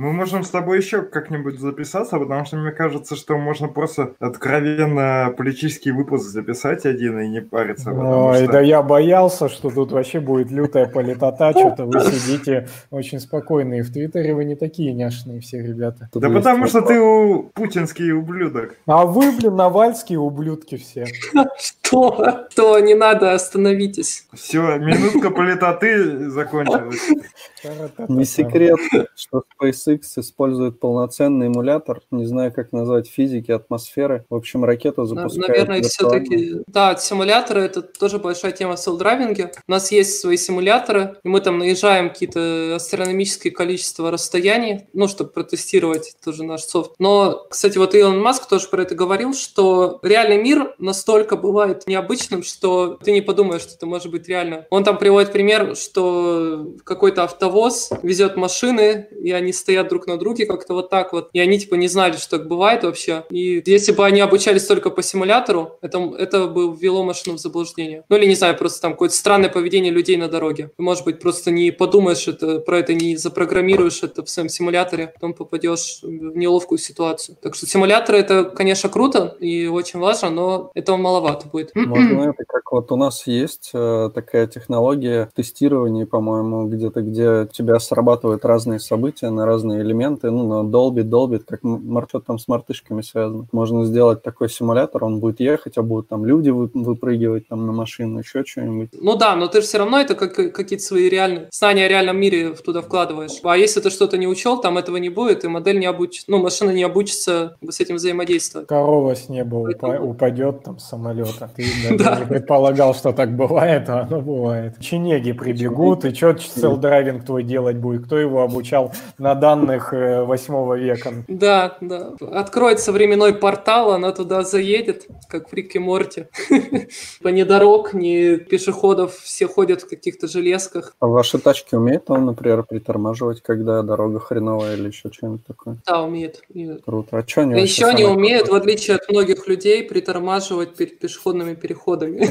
Speaker 1: Мы можем с тобой еще как-нибудь записаться, потому что мне кажется, что можно просто откровенно политический выпуск записать один и не париться.
Speaker 6: Ой, что... да я боялся, что тут вообще будет лютая политота, что-то вы сидите очень спокойные. В Твиттере вы не такие няшные все ребята.
Speaker 1: Тут да потому что ты у... путинский ублюдок.
Speaker 6: А вы, блин, навальские ублюдки все.
Speaker 5: что? То не надо, остановитесь.
Speaker 1: Все, минутка политоты закончилась.
Speaker 3: Не секрет, что SpaceX использует полноценный эмулятор, не знаю, как назвать, физики, атмосферы. В общем, ракету запускают
Speaker 5: Наверное, все-таки... Да, симуляторы — это тоже большая тема в селдрайвинге. У нас есть свои симуляторы, и мы там наезжаем какие-то астрономические количества расстояний, ну, чтобы протестировать тоже наш софт. Но, кстати, вот Илон Маск тоже про это говорил, что реальный мир настолько бывает необычным, что ты не подумаешь, что это может быть реально. Он там приводит пример, что какой-то автовоз везет машины, и они стоят друг на друге как-то вот так вот, и они типа не знали, что так бывает вообще. И если бы они обучались только по симулятору, это, это бы ввело машину в заблуждение. Ну или не знаю, просто там какое-то странное поведение людей на дороге. Ты, может быть, просто не подумаешь это, про это, не запрограммируешь это в своем симуляторе, потом попадешь в неловкую ситуацию. Так что симуляторы это, конечно, круто и очень важно, но этого маловато будет.
Speaker 3: Можно это как вот у нас есть э, такая технология тестирования, по-моему, где-то, где тебя срабатывают разные события на разные элементы, ну, на долбит, долбит, как что там с мартышками связано. Можно сделать такой симулятор, он будет ехать, а будут там люди вы- выпрыгивать там на машину, еще что-нибудь.
Speaker 5: Ну да, но ты же все равно это как, какие-то свои реальные знания о реальном мире туда вкладываешь. А если ты что-то не учел, там этого не будет, и модель не обучится, ну, машина не обучится с этим взаимодействовать.
Speaker 6: Корова с неба упа- упадет там с самолета. Ты даже не предполагал, что так бывает, а оно бывает. Чинеги прибегут, и что селдрайвинг твой делать будет? Кто его обучал на данных э, восьмого века?
Speaker 5: Да, да. Откроется временной портал, она туда заедет, как в Рике Морти. По ни дорог, ни пешеходов, все ходят в каких-то железках.
Speaker 3: А ваши тачки умеют, он, например, притормаживать, когда дорога хреновая или еще что-нибудь такое?
Speaker 5: Да, умеет.
Speaker 3: Круто. А что они
Speaker 5: Еще
Speaker 3: самое
Speaker 5: умеют, в отличие от многих людей, притормаживать перед пешеходными переходами.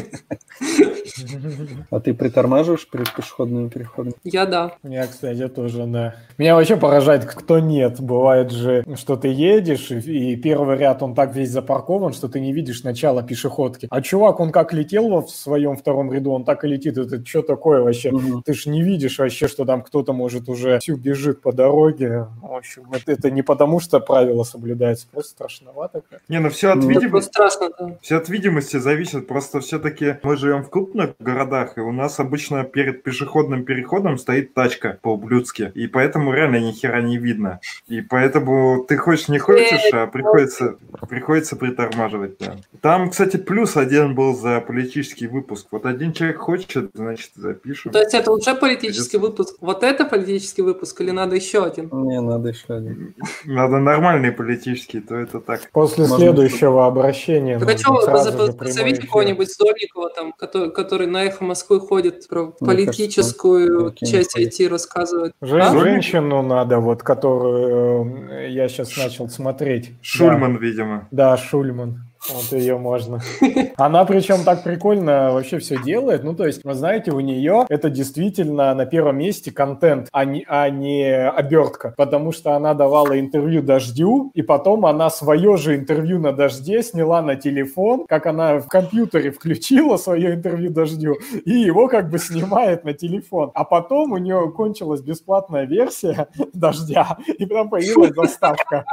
Speaker 3: А ты притормаживаешь перед пешеходными переходами?
Speaker 5: Я да.
Speaker 6: Меня, кстати, тоже, да. Меня вообще поражает, кто нет. Бывает же, что ты едешь, и и первый ряд, он так весь запаркован, что ты не видишь начала пешеходки. А чувак, он как летел во- в своем втором ряду, он так и летит. Это что такое вообще?
Speaker 3: Мгм.
Speaker 6: Ты ж не видишь вообще, что там кто-то, может, уже всю бежит по дороге. В общем, это, это не потому, что правила соблюдаются, просто страшновато как.
Speaker 1: Не, ну все от,
Speaker 5: Это
Speaker 1: видим-
Speaker 5: просто страшно, да.
Speaker 1: все от видимости зависит. Просто все-таки мы живем в крупных городах, и у нас обычно перед пешеходным переходом стоит тачка по-ублюдски. И поэтому реально ни хера не видно. И поэтому ты хочешь не хочешь, а приходится, приходится притормаживать. Да. Там, кстати, плюс один был за политический выпуск. Вот один человек хочет, значит, запишем.
Speaker 5: То есть это уже политический выпуск. Вот это политический выпуск или надо еще один?
Speaker 3: Не, надо еще один.
Speaker 1: Надо нормальный политический, то это так.
Speaker 6: После
Speaker 3: Можно
Speaker 6: следующего обращения
Speaker 5: а
Speaker 6: прямой
Speaker 5: позовите кого-нибудь Здорникова, там, который, который на «Эхо Москвы» ходит, про
Speaker 3: кажется,
Speaker 5: политическую
Speaker 3: окей,
Speaker 5: часть. IT рассказывает.
Speaker 6: Жен-
Speaker 5: А?
Speaker 6: Женщину надо, вот, которую э, я сейчас начал смотреть.
Speaker 1: Шульман, видимо.
Speaker 6: Да, да, Шульман. Вот ее можно. Она причем так прикольно вообще все делает. Ну, то есть, вы знаете, у нее это действительно на первом месте контент, а не, а не обертка. Потому что она давала интервью Дождю, и потом она свое же интервью на Дожде сняла на телефон, как она в компьютере включила свое интервью Дождю, и его как бы снимает на телефон. А потом у нее кончилась бесплатная версия Дождя, и прям появилась заставка.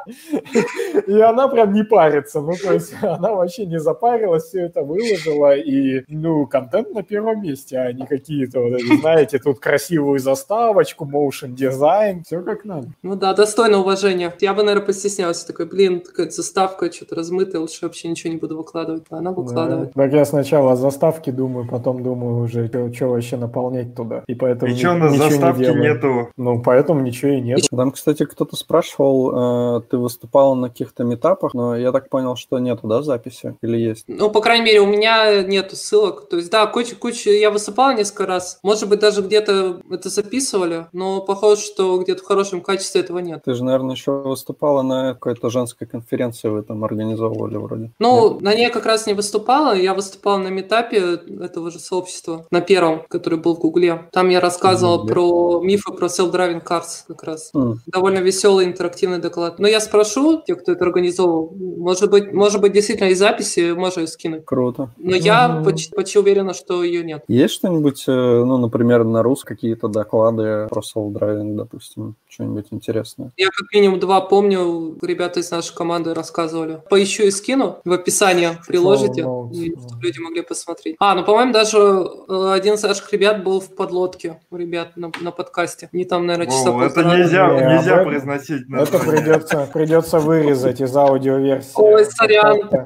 Speaker 6: И она прям не парится. Ну, то есть она вообще не запарилась, все это выложила, и, ну, контент на первом месте, а не какие-то, вот знаете, тут красивую заставочку, motion дизайн, все как надо.
Speaker 5: Ну да, достойно уважения. Я бы, наверное, постеснялся. Такой, блин, такая заставка что-то размытая, лучше вообще ничего не буду выкладывать. А она выкладывает.
Speaker 6: Да. Так я сначала о заставке думаю, потом думаю уже, что вообще наполнять туда. И поэтому
Speaker 1: И что, на
Speaker 6: ничего не
Speaker 1: заставке
Speaker 6: делаю.
Speaker 1: нету?
Speaker 6: Ну, поэтому ничего и нет.
Speaker 3: Там, кстати, кто-то спрашивал, э, ты выступал на каких-то метапах, но я так понял, что нету, да, записи? Или есть?
Speaker 5: Ну, по крайней мере, у меня нету ссылок. То есть, да, куча, куча, я выступал несколько раз. Может быть, даже где-то это записывали, но похоже, что где-то в хорошем качестве этого нет.
Speaker 3: Ты же, наверное, еще выступала на какой-то женской конференции, вы там организовывали вроде.
Speaker 5: Ну, на ней как раз не выступала. Я выступала на митапе этого же сообщества, на первом, который был в Гугле. Там я рассказывал
Speaker 3: Гугле.
Speaker 5: про мифы про self-driving cars как раз.
Speaker 3: М,
Speaker 5: Довольно веселый интерактивный доклад. Но я спрошу тех, кто это организовывал. Может быть, может быть, действительно действительно есть записи, ее скинуть.
Speaker 3: Круто.
Speaker 5: Но я
Speaker 6: Мгм.
Speaker 5: почти, почти уверена, что ее нет.
Speaker 3: Есть что-нибудь, э, ну, например, на рус какие-то доклады про self-driving, допустим, что-нибудь интересное?
Speaker 5: Я как минимум два помню, ребята из нашей команды рассказывали. Поищу и скину, в описании приложите,
Speaker 6: notes,
Speaker 5: и
Speaker 6: да.
Speaker 5: чтобы люди могли посмотреть. А, ну, по-моему, даже э, один из наших ребят был в подлодке у ребят на, на подкасте. Не там, наверное, часа
Speaker 1: Воу, это нельзя,
Speaker 6: Не,
Speaker 1: нельзя произносить.
Speaker 6: Это придется, придется вырезать из аудиоверсии.
Speaker 5: Ой, сорян.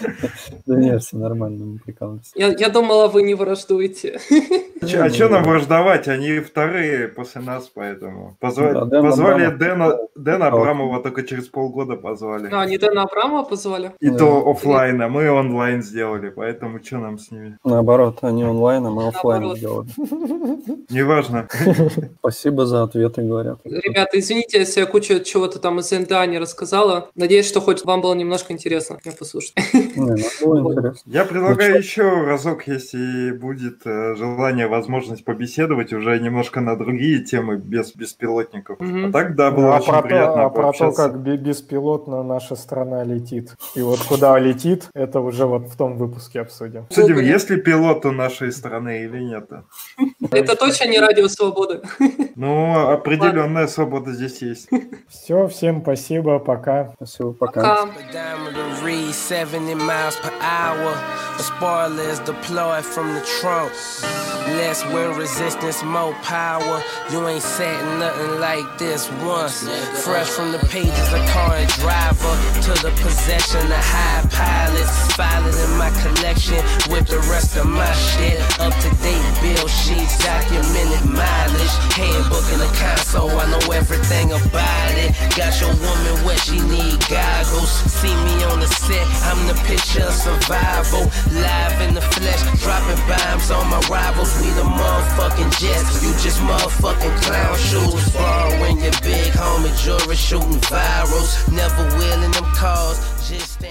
Speaker 3: Да нет, все нормально, мы прикалываемся.
Speaker 5: Я, я думала, вы не враждуете.
Speaker 1: А что нам враждовать? Они вторые после нас, поэтому.
Speaker 3: Да, Дэн
Speaker 1: Позвали
Speaker 3: Абрамов.
Speaker 1: Дэна, Дэна Абрамова только через полгода позвали.
Speaker 5: А, не Дэна Абрамова позвали?
Speaker 1: И
Speaker 3: Да.
Speaker 1: то офлайн, а мы онлайн сделали, поэтому что нам с ними?
Speaker 3: Наоборот, они онлайн, а мы офлайн сделали.
Speaker 1: Неважно.
Speaker 3: Спасибо за ответы, говорят.
Speaker 5: Ребята, извините, если я кучу чего-то там из NDA не рассказала. Надеюсь, что хоть вам было немножко интересно меня послушать.
Speaker 3: Ну, интересно.
Speaker 1: Я предлагаю еще разок, если будет э, желание, возможность побеседовать уже немножко на другие темы без беспилотников. А так, да, было
Speaker 6: а
Speaker 1: очень приятно
Speaker 6: а про то,
Speaker 1: пообщаться.
Speaker 6: как бе- беспилотно наша страна летит. И вот куда летит, это уже вот в том выпуске обсудим.
Speaker 1: Обсудим, есть ли пилот у нашей страны или нет.
Speaker 5: Это точно не радио свободы.
Speaker 1: Ну, определенная свобода здесь есть.
Speaker 6: Все, всем спасибо, пока.
Speaker 3: Спасибо, пока.
Speaker 5: Пока.
Speaker 2: Diameter read 70 miles per hour. The spoilers deployed from the trunk. Less wind resistance, more power. You ain't said nothing like this once. Fresh from the pages of car and driver to the possession of high pilots. File in my collection with the rest of my shit. Up to date bill sheets, documented mileage. Handbook in the console, I know everything about it. Got your woman where she need goggles. See me on the set, I'm the picture of survival. Live in the flesh, dropping bombs on my rivals. We the motherfucking jets, you just motherfucking clown shoes. Borrowing your big homie jewelry, shooting virals. Never wheeling them cars, just.